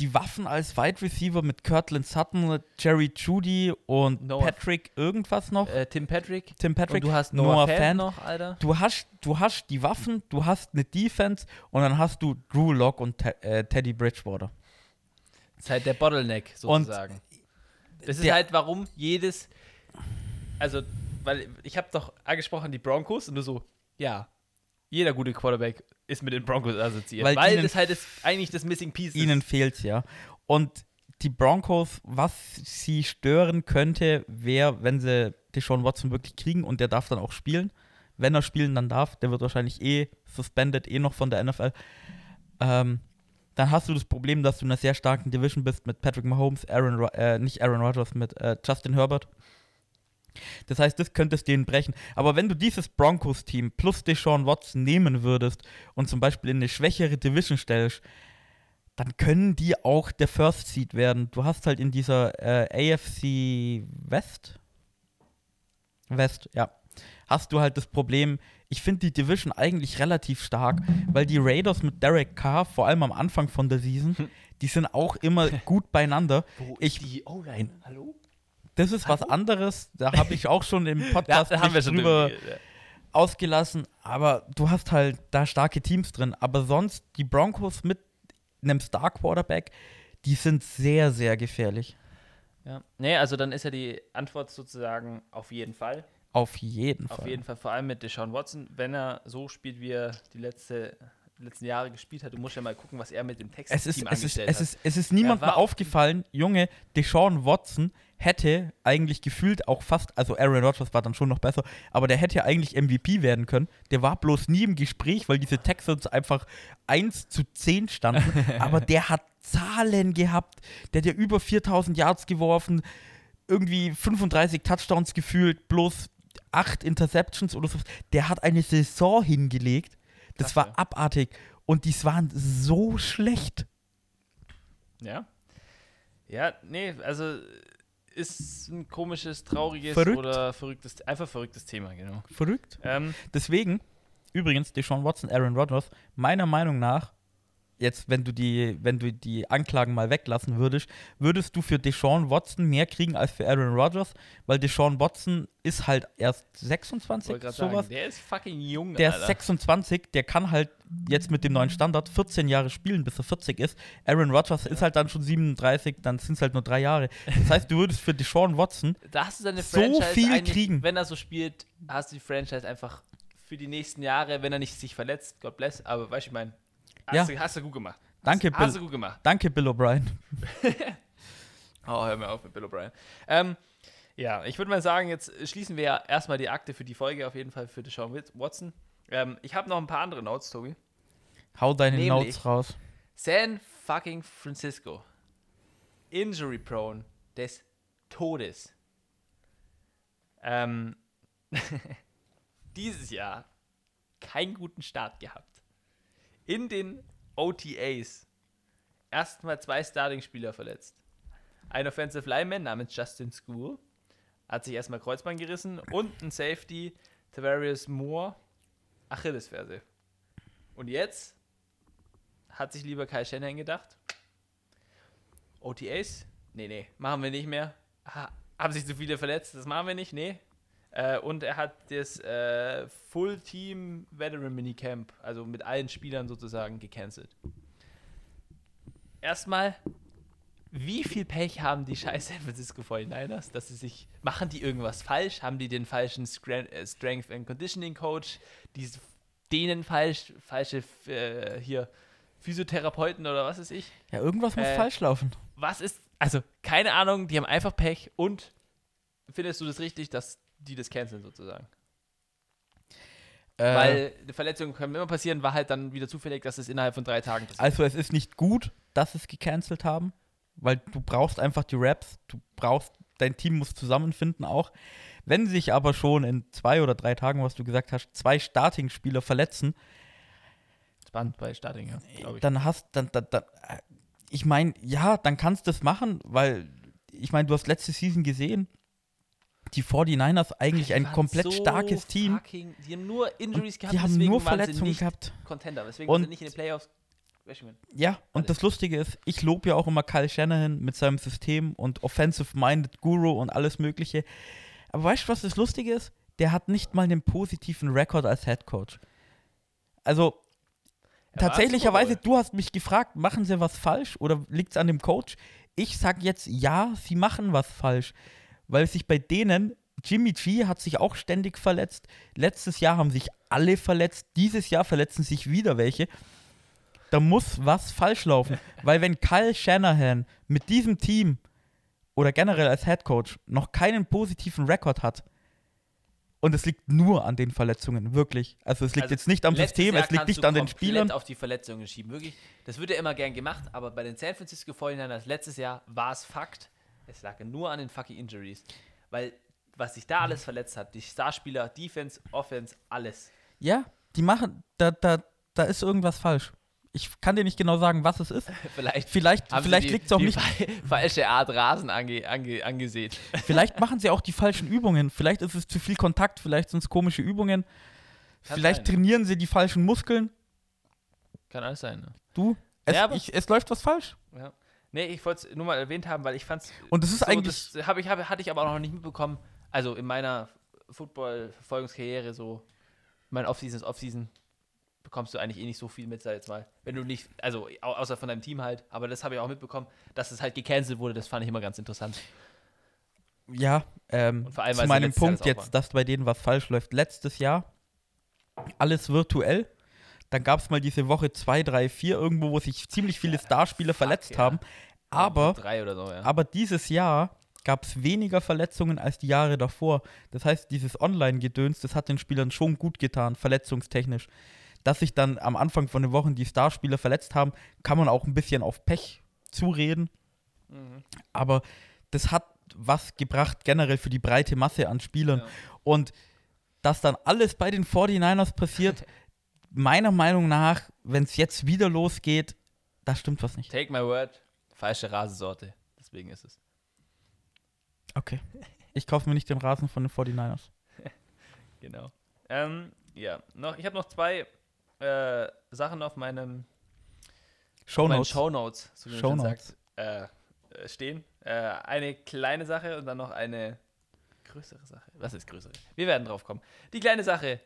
die Waffen als Wide Receiver mit Kirtland Sutton, Jerry Judy und Noah- Patrick irgendwas noch. Äh, Tim Patrick. Tim Patrick. Und du hast Noah Noah. Fan noch, Alter. Du hast, du hast die Waffen, du hast eine Defense und dann hast du Drew Lock und Te äh, Teddy Bridgewater. Das ist halt der Bottleneck, sozusagen. das ist halt, warum jedes. Also, weil ich habe doch angesprochen die Broncos und du so, ja, jeder gute Quarterback ist mit den Broncos assoziiert. Weil Weil, ihnen- das halt das, eigentlich das Missing Piece Ihnen ist. fehlt's ja. Und die Broncos, was sie stören könnte, wäre, wenn sie Deshaun Watson wirklich kriegen und der darf dann auch spielen. Wenn er spielen dann darf, der wird wahrscheinlich eh suspended, eh noch von der NFL. Ähm, dann hast du das Problem, dass du in einer sehr starken Division bist mit Patrick Mahomes, Aaron, Ro- äh, nicht Aaron Rodgers, mit äh, Justin Herbert. Das heißt, das könnte es denen brechen. Aber wenn du dieses Broncos-Team plus Deshaun Watson nehmen würdest und zum Beispiel in eine schwächere Division stellst, dann können die auch der First Seed werden. Du hast halt in dieser äh, AFC West, West, ja, hast du halt das Problem, ich finde die Division eigentlich relativ stark, weil die Raiders mit Derek Carr, vor allem am Anfang von der Season, [laughs] die sind auch immer gut beieinander. Wo Ich- ist die O-Line? Hallo? Das ist was anderes, da habe ich auch schon im [laughs] Podcast da haben wir schon drüber ausgelassen, aber du hast halt da starke Teams drin. Aber sonst, die Broncos mit einem Star Quarterback, die sind sehr, sehr gefährlich. Ja. Nee, also dann ist ja die Antwort sozusagen auf jeden Fall. Auf jeden Auf Fall. jeden Fall, vor allem mit Deshaun Watson, wenn er so spielt, wie er die letzte, letzten Jahre gespielt hat. Du musst ja mal gucken, was er mit dem Es ist, Texas-Team es, ist, es, hat. ist, es ist niemandem aufgefallen, Junge, Deshaun Watson hätte eigentlich gefühlt auch fast, also Aaron Rodgers war dann schon noch besser, aber der hätte ja eigentlich MVP werden können. Der war bloß nie im Gespräch, weil diese Texans einfach 1 zu 10 standen. [laughs] aber der hat Zahlen gehabt. Der hat ja über 4000 Yards geworfen, irgendwie 35 Touchdowns gefühlt, bloß 8 Interceptions oder so. Der hat eine Saison hingelegt. Das war abartig. Und die waren so schlecht. Ja. Ja, nee, also ist ein komisches, trauriges Verrückt. oder verrücktes, einfach verrücktes Thema, genau. Verrückt. Ähm, Deswegen, übrigens, Deshaun Watson, Aaron Rodgers, meiner Meinung nach, jetzt, wenn du die, wenn du die Anklagen mal weglassen würdest, würdest du für Deshaun Watson mehr kriegen als für Aaron Rodgers, weil Deshaun Watson ist halt erst 26, wollte gerade sowas. sagen, der ist fucking jung, Der ist Alter. 26, der kann halt jetzt mit dem neuen Standard 14 Jahre spielen, bis er 40 ist. Aaron Rodgers ist halt dann schon 37, dann sind es halt nur drei Jahre. Das heißt, du würdest für Deshaun Watson so viel kriegen. Wenn er so spielt, hast du die Franchise einfach für die nächsten Jahre, wenn er nicht sich verletzt, God bless, aber weißt du, ich meine, hast, Ja. du, hast du gut gemacht. Danke, hast, hast Bill. du gut gemacht. Danke, Bill O'Brien. [laughs] Oh, hör mir auf mit Bill O'Brien. Ähm, ja, ich würde mal sagen, jetzt schließen wir ja erstmal die Akte für die Folge, auf jeden Fall für Deshaun Watson. Ähm, ich habe noch ein paar andere Notes, Tobi. Hau deine Nämlich- Notes raus. San fucking Francisco. Injury prone des Todes. Ähm, [laughs] dieses Jahr keinen guten Start gehabt. In den OTAs erstmal zwei Starting-Spieler verletzt. Ein Offensive Lineman namens Justin School hat sich erstmal Kreuzband gerissen und ein Safety, Tavarius Moore, Achillesferse. Und jetzt hat sich lieber Kai Shanahan gedacht, OTAs? Nee, nee, machen wir nicht mehr. Ha, haben sich zu viele verletzt, das machen wir nicht, nee. Äh, und er hat das äh, Full-Team Veteran Minicamp, also mit allen Spielern sozusagen, gecancelt. Erstmal, wie viel Pech haben die scheiß San Francisco 49ers, dass sie sich, machen die irgendwas falsch? Haben die den falschen Scran- äh, Strength and Conditioning Coach? Die, denen falsch, falsche äh, hier Physiotherapeuten oder was ist ich? Ja, irgendwas muss Äh, falsch laufen. Was ist, also keine Ahnung, die haben einfach Pech und findest du das richtig, dass die das canceln sozusagen? Äh, Weil eine Verletzung kann immer passieren, war halt dann wieder zufällig, dass es innerhalb von drei Tagen passiert. also es ist nicht gut, dass sie es gecancelt haben, weil du brauchst einfach die Raps, du brauchst dein Team muss zusammenfinden auch. Wenn sich aber schon in zwei oder drei Tagen, was du gesagt hast, zwei Starting-Spieler verletzen, Spannend bei Starting, ja, glaube ich. dann hast, dann, dann, dann äh, ich meine, ja, dann kannst du das machen, weil, ich meine, du hast letzte Season gesehen, die 49ers eigentlich Die ein komplett so starkes Team. Fucking, die haben nur Injuries Und gehabt, die haben nur Verletzungen gehabt. Contender. Deswegen Und- sind sie nicht in den Playoffs. Ja, und das Lustige ist, ich lobe ja auch immer Kyle Shanahan mit seinem System und Offensive-Minded Guru und alles Mögliche. Aber weißt du, was das Lustige ist? Der hat nicht mal einen positiven Rekord als Head Coach. Also, war tatsächlicherweise, du hast mich gefragt, machen sie was falsch oder liegt es an dem Coach? Ich sag jetzt, ja, sie machen was falsch. Weil sich bei denen, Jimmy G hat sich auch ständig verletzt. Letztes Jahr haben sich alle verletzt. Dieses Jahr verletzen sich wieder welche. Da muss was falsch laufen. [laughs] Weil wenn Kyle Shanahan mit diesem Team oder generell als Head Coach noch keinen positiven Rekord hat, und es liegt nur an den Verletzungen, wirklich. Also es liegt Also jetzt nicht am System, Jahr es liegt nicht an den Spielern. auf die Verletzungen schieben, wirklich. Das wird ja immer gern gemacht, aber bei den San Francisco 49ers letztes Jahr war es Fakt. Es lag nur an den fucking Injuries. Weil, was sich da alles verletzt hat, die Starspieler, Defense, Offense, alles. Ja, die machen, da, da, da ist irgendwas falsch. Ich kann dir nicht genau sagen, was es ist. [laughs] Vielleicht, Vielleicht, vielleicht liegt es auch die nicht. fa- [laughs] falsche Art Rasen ange, ange, angesehen. [laughs] Vielleicht machen sie auch die falschen Übungen. Vielleicht ist es zu viel Kontakt, vielleicht sind es komische Übungen. Kann vielleicht sein. trainieren sie die falschen Muskeln. Kann alles sein, ne? Du, es, Ja, ich, es läuft was falsch. Ja. Nee, ich wollte es nur mal erwähnt haben, weil ich fand es. Und das ist so, eigentlich. Das hab ich, hab, hatte ich aber auch noch nicht mitbekommen. Also in meiner Football-Verfolgungskarriere, so. Mein Offseason ist Offseason. Bekommst du eigentlich eh nicht so viel mit, sag jetzt mal. Wenn du nicht, also au außer von deinem Team halt. Aber das habe ich auch mitbekommen, dass es halt gecancelt wurde. Das fand ich immer ganz interessant. Ja, ähm, Und vor allem, zu meinem Punkt jetzt, dass bei denen was falsch läuft. Letztes Jahr alles virtuell. Dann gab es mal diese Woche 2, 3, 4 irgendwo, wo sich ziemlich viele Starspieler verletzt ja. haben. Aber so, ja. Aber dieses Jahr gab es weniger Verletzungen als die Jahre davor. Das heißt, dieses Online-Gedöns, das hat den Spielern schon gut getan, verletzungstechnisch. Dass sich dann am Anfang von den Wochen die Starspieler verletzt haben, kann man auch ein bisschen auf Pech zureden. Mhm. Aber das hat was gebracht, generell für die breite Masse an Spielern. Ja. Und dass dann alles bei den 49ers passiert, [laughs] meiner Meinung nach, wenn es jetzt wieder losgeht, da stimmt was nicht. Take my word, falsche Rasensorte. Deswegen ist es. Okay. Ich kaufe mir nicht den Rasen von den 49ers. [laughs] Genau. Ähm, ja, noch, ich habe noch zwei äh, Sachen auf meinem Shownotes. Show Notes, so wie man schon Shownotes. sagt, äh, äh, stehen. Äh, eine kleine Sache und dann noch eine größere Sache. Was ist größere? Wir werden drauf kommen. Die kleine Sache.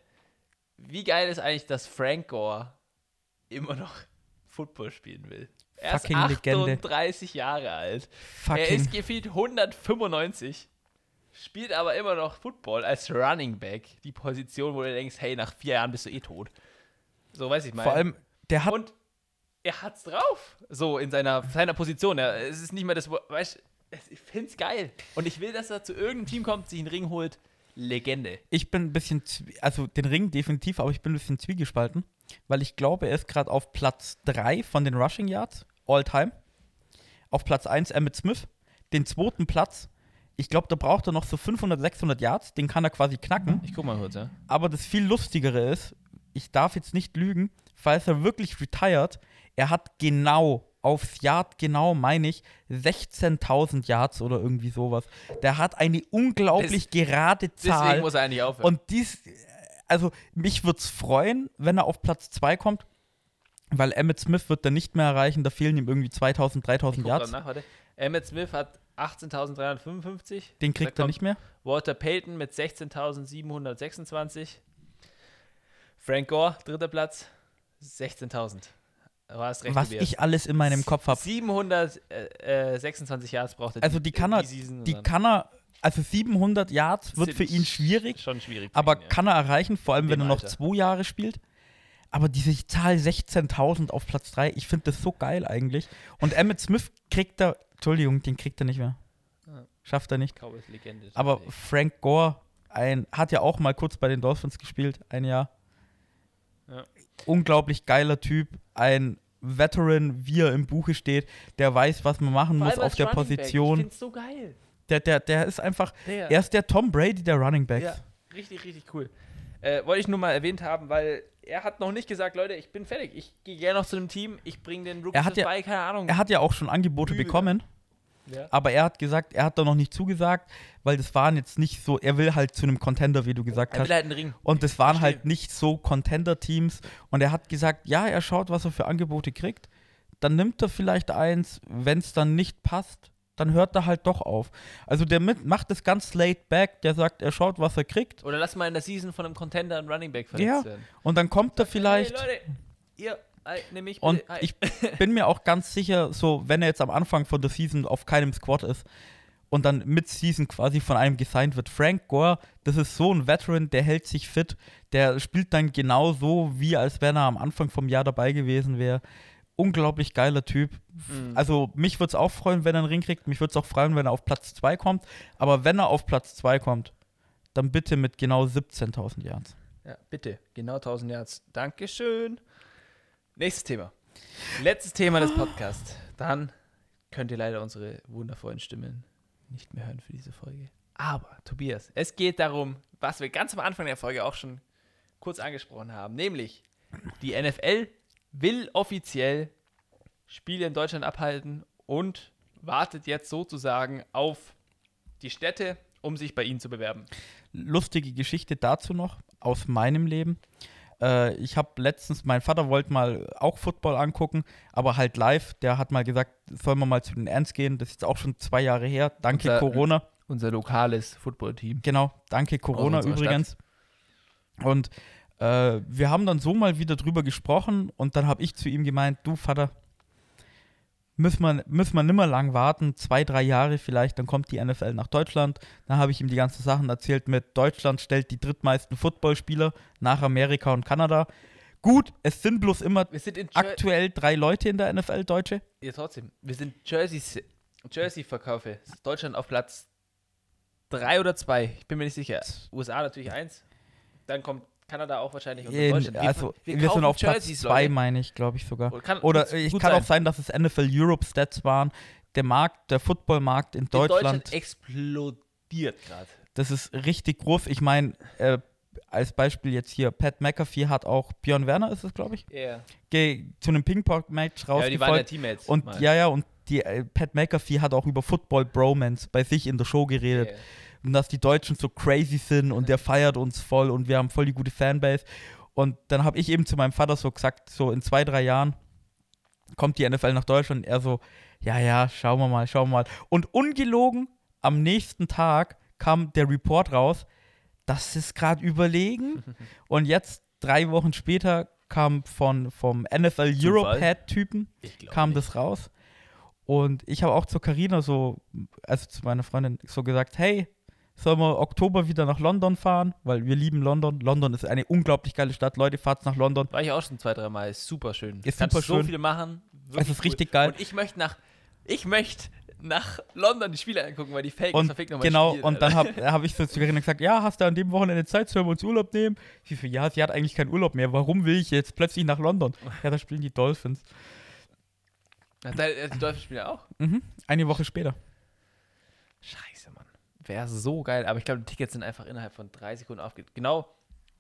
Wie geil ist eigentlich, dass Frank Gore immer noch [laughs] Football spielen will? Er Fucking ist Legende. 38 Jahre alt. Er Fucking. ist gefühlt 195, spielt aber immer noch Football als Running Back. Die Position, wo du denkst, hey, nach vier Jahren bist du eh tot. So weiß ich mal. Vor allem, der hat. Und er hat's drauf. So in seiner, seiner Position. Er, es ist nicht mehr das, weißt ich find's geil. Und ich will, dass er zu irgendeinem Team kommt, sich einen Ring holt. Legende. Ich bin ein bisschen. Also den Ring definitiv, aber ich bin ein bisschen zwiegespalten. Weil ich glaube, er ist gerade auf Platz 3 von den Rushing Yards. All time. Auf Platz 1 Emmett Smith. Den zweiten Platz. Ich glaube, da braucht er noch so 500, 600 Yards. Den kann er quasi knacken. Ich guck mal kurz, ja. Aber das viel lustigere ist, ich darf jetzt nicht lügen, falls er wirklich retired, er hat genau aufs Yard genau, meine ich, 16.000 Yards oder irgendwie sowas. Der hat eine unglaublich gerade Deswegen Zahl. muss er eigentlich aufhören. Und dies, also mich würde es freuen, wenn er auf Platz 2 kommt, weil Emmett Smith wird dann nicht mehr erreichen, da fehlen ihm irgendwie 2.000, 3.000 ich guck Yards. nach. Emmett Smith hat 18.355. Den kriegt er nicht mehr. Walter Payton mit 16.726. Frank Gore, dritter Platz, 16.000. Du hast recht, Was ich alles in meinem Kopf habe. 726 Yards braucht er. Also die kann er, die kann er, also 700 Yards wird für ihn schwierig. Schon schwierig. aber ihn, ja. kann er erreichen, vor allem wenn er noch Alter. zwei Jahre spielt. Aber diese Zahl 16.000 auf Platz 3, ich finde das so geil eigentlich. Und Emmett Smith kriegt er, Entschuldigung, den kriegt er nicht mehr. Ja. Schafft er nicht. Aber. Frank Gore ein, hat ja auch mal kurz bei den Dolphins gespielt, ein Jahr. Ja. Unglaublich geiler Typ, ein Veteran, wie er im Buche steht, der weiß, was man machen muss auf der Running Back. Ich Position. find's so geil. Der, der, der ist einfach, Der- er ist der Tom Brady der Running Backs. Ja, richtig, richtig cool. Äh, wollte ich nur mal erwähnt haben, weil er hat noch nicht gesagt, Leute, ich bin fertig. Ich gehe gerne noch zu einem Team, ich bringe den Er was ja- bei, keine Ahnung. Er hat ja auch schon Angebote Übel. bekommen, ja. aber er hat gesagt, er hat da noch nicht zugesagt, weil das waren jetzt nicht so, er will halt zu einem Contender, wie du gesagt Er hast. will halt einen Ring. Und das waren halt nicht so Contender-Teams. Und er hat gesagt, ja, er schaut, was er für Angebote kriegt. Dann nimmt er vielleicht eins. Wenn es dann nicht passt, dann hört er halt doch auf. Also der mit, macht das ganz laid back. Der sagt, er schaut, was er kriegt. Oder lass mal in der Season von einem Contender ein Running Back Ja. verletzt werden. Und dann kommt er vielleicht. Hey, Leute, ihr, nimm mich Und ich bin mir auch ganz sicher, so, wenn er jetzt am Anfang von der Season auf keinem Squad ist und dann mit Season quasi von einem gesigned wird, Frank Gore, das ist so ein Veteran, der hält sich fit, der spielt dann genau so, wie als wenn er am Anfang vom Jahr dabei gewesen wäre. Unglaublich geiler Typ. Mhm. Also, mich würde es auch freuen, wenn er einen Ring kriegt. Mich würde es auch freuen, wenn er auf Platz 2 kommt. Aber wenn er auf Platz 2 kommt, dann bitte mit genau 17.000 Yards. Ja, bitte. Genau 1000 Yards. Dankeschön. Nächstes Thema. Letztes Thema des Podcasts. Dann könnt ihr leider unsere wundervollen Stimmen nicht mehr hören für diese Folge. Aber, Tobias, es geht darum, was wir ganz am Anfang der Folge auch schon kurz angesprochen haben, nämlich die NFL will offiziell Spiele in Deutschland abhalten und wartet jetzt sozusagen auf die Städte, um sich bei ihnen zu bewerben. lustige Geschichte dazu noch aus meinem Leben. Äh, ich habe letztens, mein Vater wollte mal auch Football angucken, aber halt live. Der hat mal gesagt, sollen wir mal zu den Ernst gehen. Das ist jetzt auch schon zwei Jahre her. Danke Unser- Corona. Unser lokales Footballteam. Genau, danke Corona übrigens. Und äh, wir haben dann so mal wieder drüber gesprochen und dann habe ich zu ihm gemeint, du Vater, müssen wir, müssen wir nimmer lang warten, zwei, drei Jahre vielleicht, dann kommt die NFL nach Deutschland. Dann habe ich ihm die ganzen Sachen erzählt mit Deutschland stellt die drittmeisten Footballspieler nach Amerika und Kanada. Gut, es sind bloß immer Wir sind aktuell drei Leute in der NFL, Deutsche. ja, trotzdem. Wir sind Jerseys, Jersey-Verkaufe. Ist Deutschland auf Platz 3 oder 2. Ich bin mir nicht sicher. USA natürlich 1. Dann kommt Kanada auch wahrscheinlich In, Deutschland. also wir, kaufen sind auf Platz Jerseys, zwei, Leute. meine ich, glaube ich sogar. Oder kann, Oder ich kann sein. auch sein, dass es NFL Europe Stats waren. Der Markt, der Footballmarkt in In Deutschland, explodiert gerade. das ist richtig groß. Ich meine, äh, als Beispiel jetzt hier, Pat McAfee hat auch, Björn Werner ist es, glaube ich, Yeah. zu einem Ja, Ping-Pong-Match die waren ja. Teammates. und mal. ja, ja, und die, äh, Pat McAfee hat auch über Football Bromance bei sich in der Show geredet. Yeah. Und dass die Deutschen so crazy sind und der feiert uns voll und wir haben voll die gute Fanbase. Und dann habe ich eben zu meinem Vater so gesagt, so in zwei, drei Jahren kommt die NFL nach Deutschland. Und er so, ja, ja, schauen wir mal, schauen wir mal. Und ungelogen, am nächsten Tag kam der Report raus, das ist gerade überlegen. [laughs] und jetzt, drei Wochen später, kam von, vom NFL? Europe Head-Typen Ich glaub kam nicht. das raus. Und ich habe auch zu Carina so, also zu meiner Freundin, so gesagt, hey, sollen wir Oktober wieder nach London fahren? Weil wir lieben London. London ist eine unglaublich geile Stadt. Leute, fahrt nach London. War ich auch schon zwei, drei Mal. Ist super schön. Ist Kannst super so schön. viel machen. Es ist richtig geil. Und ich möchte nach, ich möchte nach London die Spiele angucken, weil die Fake Und verfickt nochmal genau, spielen, und dann habe hab ich so zu Carina gesagt, ja, hast du an dem Wochenende Zeit, sollen wir uns Urlaub nehmen? Sie so, ja, sie hat eigentlich keinen Urlaub mehr. Warum will ich jetzt plötzlich nach London? [laughs] Ja, da spielen die Dolphins. Der- äh, die Dolphins spielen auch? Mhm. Eine Woche später. Scheiße. Wäre so geil. Aber ich glaube, die Tickets sind einfach innerhalb von drei Sekunden aufge... Genau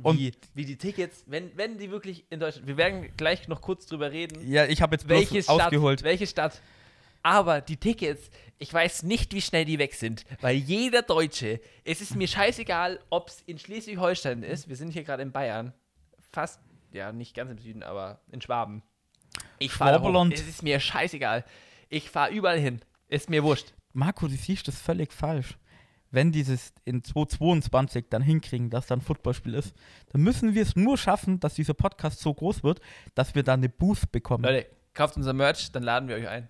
Und- wie, wie die Tickets, wenn, wenn die wirklich in Deutschland... Wir werden gleich noch kurz drüber reden. Ja, ich habe jetzt bloß welche Stadt, ausgeholt. welche Stadt. Aber die Tickets, ich weiß nicht, wie schnell die weg sind, weil jeder Deutsche, es ist mir scheißegal, ob es in Schleswig-Holstein ist, wir sind hier gerade in Bayern, fast, ja, nicht ganz im Süden, aber in Schwaben. Ich fahre. Es ist mir scheißegal. Ich fahre überall hin. Ist mir wurscht. Marco, du siehst das völlig falsch. Wenn dieses in 2022 dann hinkriegen, dass da ein Footballspiel ist, dann müssen wir es nur schaffen, dass dieser Podcast so groß wird, dass wir da eine Booth bekommen. Leute, kauft unser Merch, dann laden wir euch ein.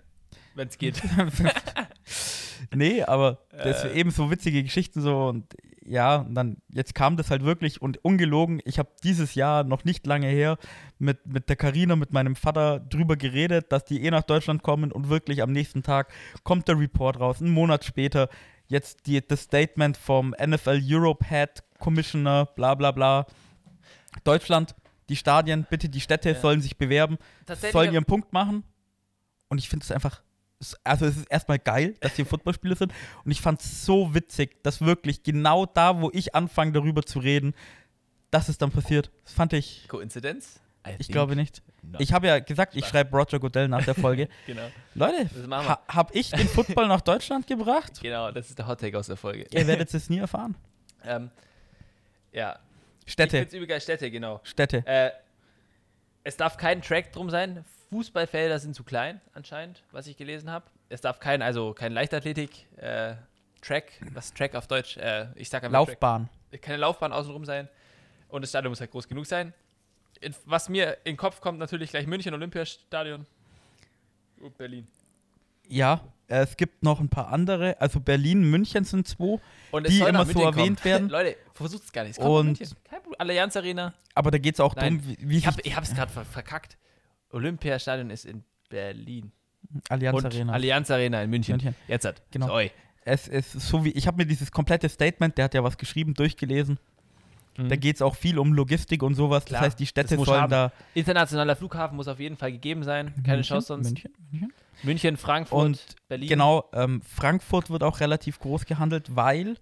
Wenn es geht. [laughs] nee, aber das Äh. sind eben so witzige Geschichten so und ja, und dann jetzt kam das halt wirklich und ungelogen, ich habe dieses Jahr noch nicht lange her mit, mit der Karina, mit meinem Vater drüber geredet, dass die eh nach Deutschland kommen und wirklich am nächsten Tag kommt der Report raus, einen Monat später jetzt die, das Statement vom NFL Europe Head Commissioner, bla bla bla. Deutschland, die Stadien, bitte die Städte Ja. sollen sich bewerben, sollen ihren Punkt machen und ich finde es einfach also es ist erstmal geil, dass hier [laughs] Footballspiele sind. Und ich fand es so witzig, dass wirklich genau da, wo ich anfange, darüber zu reden, dass es dann passiert. Das fand ich, Koinzidenz? I ich glaube nicht. not. Ich habe ja gesagt, ich schreibe Roger Goodell nach der Folge. [laughs] Genau. Leute, ha, habe ich den Football nach Deutschland gebracht? Genau, das ist der Hot Take aus der Folge. Ihr werdet es nie erfahren. ähm, ja. Ich Städte, find's übel Städte, genau. Städte. Äh, es darf kein Track drum sein. Fußballfelder sind zu klein, anscheinend, was ich gelesen habe. Es darf kein, also kein Leichtathletik, äh, Track, was Track auf Deutsch? Äh, ich sag einfach Laufbahn. Track. Keine Laufbahn außenrum sein. Und das Stadion muss halt groß genug sein. Was mir in den Kopf kommt, natürlich gleich München Olympiastadion. Und Berlin. Ja, äh, es gibt noch ein paar andere. Also Berlin, München sind zwei. Und Die immer so München kommen. erwähnt werden. [laughs] Leute, versucht es gar nicht. Es kommt Und- München. Kein Problem. Allianz Arena. Aber da geht es auch Nein, darum, wie, wie Ich habe hab's gerade ver verkackt. Olympiastadion ist in Berlin. Allianz und Arena. Allianz Arena in München. München. Jetzt hat. Genau. Sorry. Es ist so wie, ich habe mir dieses komplette Statement, der hat ja was geschrieben, durchgelesen. Da geht es auch viel um Logistik und sowas. Mhm. Klar, das heißt, die Städte sollen haben. da. Internationaler Flughafen muss auf jeden Fall gegeben sein. Keine München, Chance sonst. München, München. München, Frankfurt, Und Berlin. Genau, ähm, Frankfurt wird auch relativ groß gehandelt, weil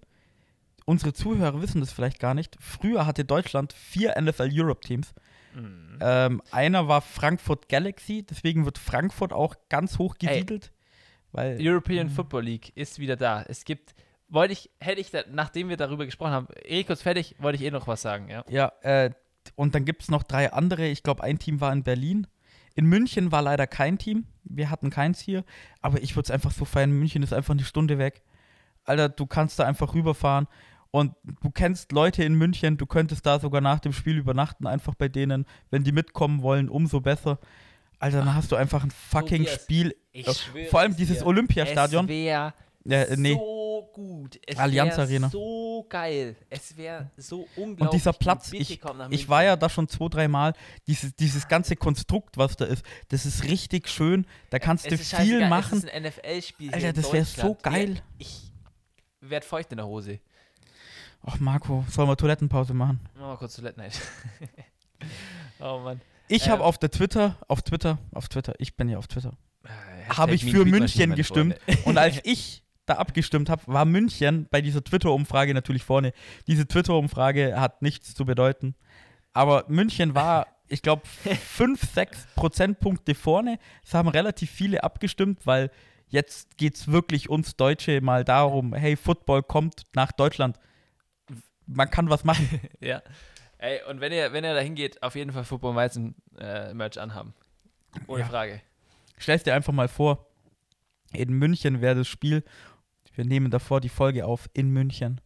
unsere Zuhörer wissen das vielleicht gar nicht. Früher hatte Deutschland vier NFL Europe Teams. Mhm. Ähm, einer war Frankfurt Galaxy, deswegen wird Frankfurt auch ganz hoch Ey. gesiedelt. Weil European Football League ist wieder da. Es gibt, wollte ich, hätte ich, da, nachdem wir darüber gesprochen haben, eh kurz fertig, wollte ich eh noch was sagen, ja. Ja, äh, und dann gibt es noch drei andere. Ich glaube, ein Team war in Berlin. In München war leider kein Team. Wir hatten keins hier. Aber ich würde es einfach so feiern. München ist einfach eine Stunde weg. Alter, du kannst da einfach rüberfahren. Und du kennst Leute in München. Du könntest da sogar nach dem Spiel übernachten. Einfach bei denen. Wenn die mitkommen wollen, umso besser. Alter, dann hast du einfach ein fucking. Spiel. Ich Äh, schwöre Vor allem es dieses dir. Olympiastadion. Es wäre Äh, nee. so gut. Es Allianz Arena. so geil. Es wäre so unglaublich. Und dieser. Platz, Bitte ich, ich war ja da schon zwei, drei Mal. Dieses, dieses ganze Konstrukt, was da ist, das ist richtig schön. Da kannst Es du viel scheißegal, machen. Es ist ein NFL-Spiel. Alter, das wär so geil. Ja, ich werd feucht in der Hose. Ach, Marco, sollen wir Toilettenpause machen? Mach mal kurz Toiletten ein. [laughs] oh Mann. Ich Ähm. habe auf der Twitter, auf Twitter, auf Twitter, ich bin ja auf Twitter, Hashtag habe ich für München gestimmt. Und als [laughs] ich da abgestimmt habe, war München bei dieser Twitter-Umfrage natürlich vorne. Diese Twitter-Umfrage hat nichts zu bedeuten. Aber München war, [laughs] ich glaube, 5, 6 Prozentpunkte vorne. Es haben relativ viele abgestimmt, weil jetzt geht es wirklich uns Deutsche mal darum, hey, Football kommt nach Deutschland. Man kann was machen. [laughs] Ja. Ey, und wenn ihr, wenn ihr da hingeht, auf jeden Fall Football Weizen äh, Merch anhaben. Ohne Ja. Frage. Stell's dir einfach mal vor, in München wäre das Spiel. Wir nehmen davor die Folge auf in München.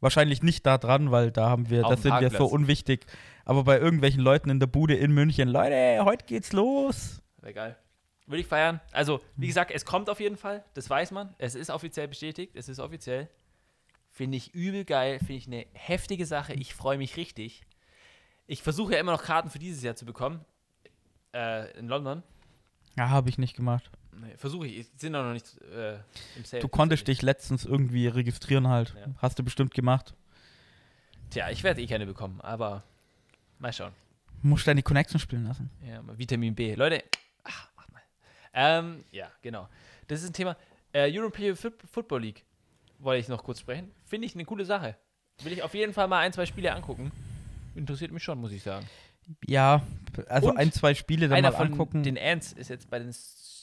Wahrscheinlich nicht da dran, weil da haben wir, Auf das dem sind wir so unwichtig. Aber bei irgendwelchen Leuten in der Bude in München, Leute, heute geht's los. Wäre geil. Würde ich feiern. Also, wie gesagt, es kommt auf jeden Fall. Das weiß man. Es ist offiziell bestätigt. Es ist offiziell. Finde ich übel geil. Finde ich eine heftige Sache. Ich freue mich richtig. Ich versuche ja immer noch Karten für dieses Jahr zu bekommen. Äh, in London. Ja, habe ich nicht gemacht. Nee, versuche ich. Ich sind auch noch nicht äh, im Sale. Du konntest dich letztens irgendwie registrieren halt. Ja. Hast du bestimmt gemacht. Tja, ich werde eh keine bekommen. Aber mal schauen. Musst deine Connection spielen lassen. Ja, mal Vitamin B. Leute, ach, mach mal. Ähm, ja, genau. Das ist ein Thema. Äh, European Foot- Football League wollte ich noch kurz sprechen. Finde ich eine coole Sache. Will ich auf jeden Fall mal ein, zwei Spiele angucken. Interessiert mich schon, muss ich sagen. Ja, also Und ein, zwei Spiele dann mal angucken. den Ants ist jetzt bei den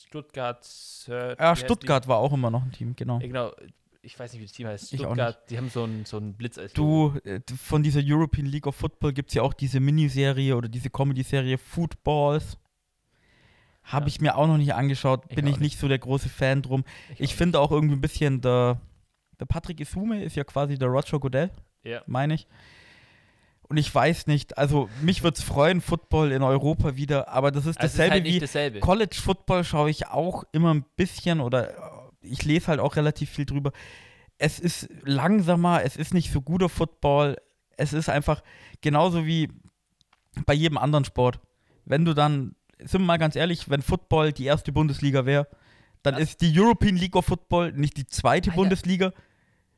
Stuttgart. Wie ja, Stuttgart war auch immer noch ein Team, genau. Ja, genau. Ich weiß nicht, wie das Team heißt. Ich Stuttgart, die haben so einen so einen Blitz als. Du, äh, von dieser European League of Football gibt es ja auch diese Miniserie oder diese Comedy-Serie Footballs. Habe Ja. ich mir auch noch nicht angeschaut, Ich bin ich nicht so der große Fan drum. Ich auch finde auch irgendwie ein bisschen, der, der Patrick Isume ist ja quasi der Roger Goodell, nicht. Ja. meine ich. Und ich weiß nicht, also mich würde es freuen, Football in Europa wieder, aber das ist Also es ist dasselbe halt wie dasselbe. College Football schaue ich auch immer ein bisschen oder äh, ich lese halt auch relativ viel drüber. Es ist langsamer, es ist nicht so guter Football. Es ist einfach genauso wie bei jedem anderen Sport. Wenn du dann, sind wir mal ganz ehrlich, wenn Football die erste Bundesliga wäre, dann Lass- ist die European League of Football nicht die zweite Alter. Bundesliga,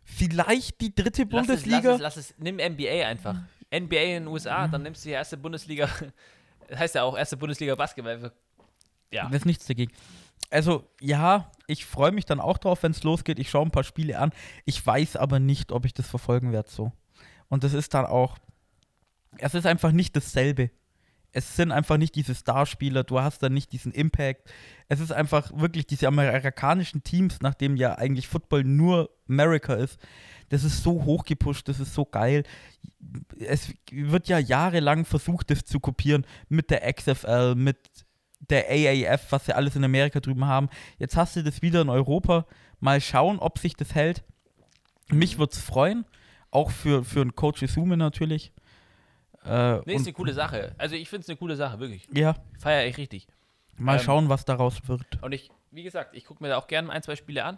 vielleicht die dritte Lass es, Bundesliga. lass es, lass es, nimm NBA einfach. NBA in den USA, dann nimmst du die erste Bundesliga. Das [laughs] heißt ja auch erste Bundesliga Basketball. Ja. Das ist nichts dagegen. Also, ja, ich freue mich dann auch drauf, wenn es losgeht. Ich schaue ein paar Spiele an. Ich weiß aber nicht, ob ich das verfolgen werde so. Und das ist dann auch. Es ist einfach nicht dasselbe. Es sind einfach nicht diese Starspieler, du hast dann nicht diesen Impact. Es ist einfach wirklich diese amerikanischen Teams, nachdem ja eigentlich Football nur America ist. Das ist so hochgepusht, das ist so geil. Es wird ja jahrelang versucht, das zu kopieren mit der XFL, mit der AAF, was sie alles in Amerika drüben haben. Jetzt hast du das wieder in Europa. Mal schauen, ob sich das hält. Mich würde es freuen, auch für, für einen Coach Isume natürlich. Äh, Nee, ist eine coole Sache. Also ich finde es eine coole Sache, wirklich. ja, Feier ich richtig. mal Ähm, schauen, was daraus wird. Und ich, wie gesagt, ich gucke mir da auch gerne ein, zwei Spiele an.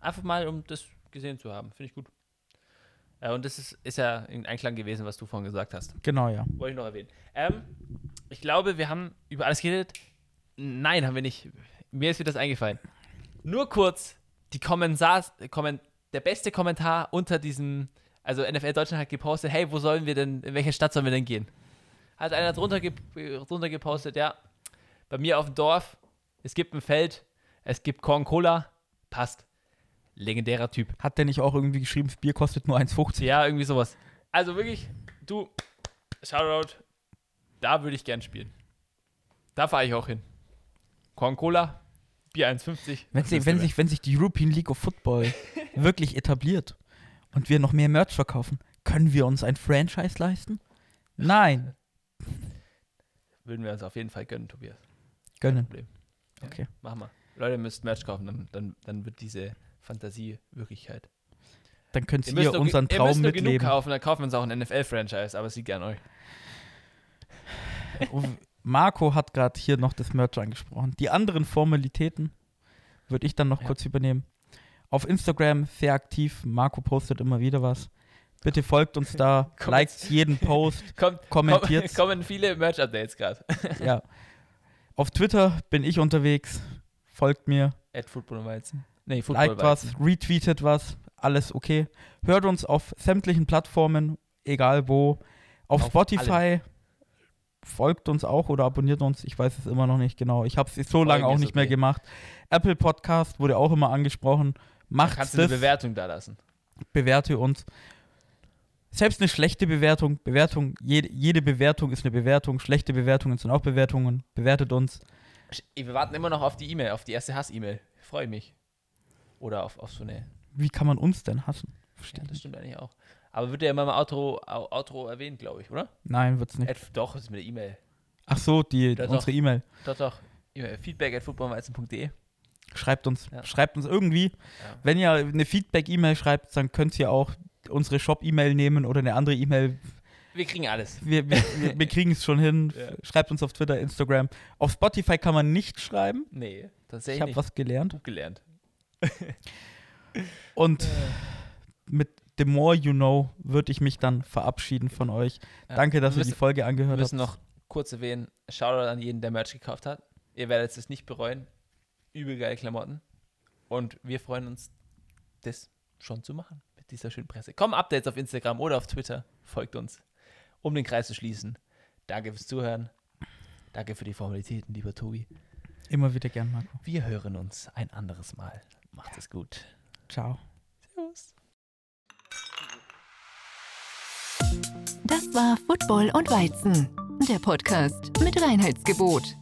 Einfach mal, um das gesehen zu haben. Finde ich gut. Ja, und das ist, ist ja in Einklang gewesen, was du vorhin gesagt hast. Genau, ja. Wollte ich noch erwähnen. Ähm, ich glaube, wir haben über alles geredet. Nein, haben wir nicht. Mir ist wieder das eingefallen. Nur kurz, die Kommentars, Komment, der beste Kommentar unter diesem, also NFL Deutschland hat gepostet, hey, wo sollen wir denn, in welche Stadt sollen wir denn gehen? Hat einer drunter, ge drunter gepostet, ja, bei mir auf dem Dorf, es gibt ein Feld, es gibt Corn Cola, passt. Legendärer Typ. Hat der nicht auch irgendwie geschrieben, das Bier kostet nur 1,50? Ja, irgendwie sowas. Also wirklich, du, Shoutout, da würde ich gern spielen. Da fahre ich auch hin. Corn Cola, Bier 1,50. Wenn, sie, wenn, sich, wenn sich die European League of Football [laughs] wirklich etabliert und wir noch mehr Merch verkaufen, können wir uns ein Franchise leisten? Nein. [laughs] Würden wir uns auf jeden Fall gönnen, Tobias. Gönnen. Problem. Okay. Mach mal. Leute, ihr müsst Merch kaufen, dann, dann, dann wird diese Fantasie Wirklichkeit. Dann könnt Ihr ihr, unseren ihr Traum müsst nur genug mitleben. kaufen, dann kaufen wir uns auch ein NFL-Franchise, aber es liegt an euch. Marco hat gerade hier noch das Merch angesprochen. Die anderen Formalitäten würde ich dann noch Ja. kurz übernehmen. Auf Instagram sehr aktiv. Marco postet immer wieder was. Bitte folgt uns da, [laughs] Kommt liked jeden Post, [laughs] Kommt, kommentiert. [laughs] kommen viele Merch-Updates gerade. ja. Auf Twitter bin ich unterwegs. Folgt mir, At Football Weizen. Nee, Football liked was, retweetet was, alles okay. Hört uns auf sämtlichen Plattformen, egal wo. Auf, Auf Spotify folgt uns auch oder abonniert uns, ich weiß es immer noch nicht genau. Ich habe es so lange auch nicht mehr okay. gemacht. Apple Podcast wurde auch immer angesprochen. Macht kannst du eine Bewertung da lassen. bewerte uns. Selbst eine schlechte Bewertung, Bewertung, jede, jede Bewertung ist eine Bewertung, schlechte Bewertungen sind auch Bewertungen. Bewertet uns. Wir warten immer noch auf die E-Mail, auf die erste Hass-E-Mail. Freue mich. Oder auf, auf so eine. Wie kann man uns denn hassen? Ja, das stimmt eigentlich auch. Aber wird ja immer im Outro, Outro erwähnt, glaube ich, oder? Nein, wird's nicht. At, doch, ist mit der E-Mail. Ach so, die, doch. unsere E-Mail. Doch, doch. E-Mail. Feedback at footballweizen.de. Schreibt uns, Ja. schreibt uns irgendwie. Ja. Wenn ihr eine Feedback-E-Mail schreibt, dann könnt ihr auch unsere Shop-E-Mail nehmen oder eine andere E-Mail. Wir kriegen alles. Wir, wir, wir, wir [laughs] kriegen es schon hin. Ja. Schreibt uns auf Twitter, Instagram. Auf Spotify kann man nicht schreiben. Nee, Ich tatsächlich habe nicht. was gelernt. gut gelernt. [laughs] Und mit The More You Know würde ich mich dann verabschieden von euch. Danke, dass wir ihr die müssen, Folge wir angehört müssen habt. noch kurz erwähnen: Shoutout an jeden, der Merch gekauft hat. Ihr werdet es nicht bereuen. Übel geile Klamotten. Und wir freuen uns, das schon zu machen mit dieser schönen Presse. Kommen Updates auf Instagram oder auf Twitter. Folgt uns, um den Kreis zu schließen. Danke fürs Zuhören. Danke für die Formalitäten, lieber Tobi. Immer wieder gern, Marco. Wir hören uns ein anderes Mal. Macht es gut. Ciao. Servus. Das war Football und Weizen, der Podcast mit Reinheitsgebot.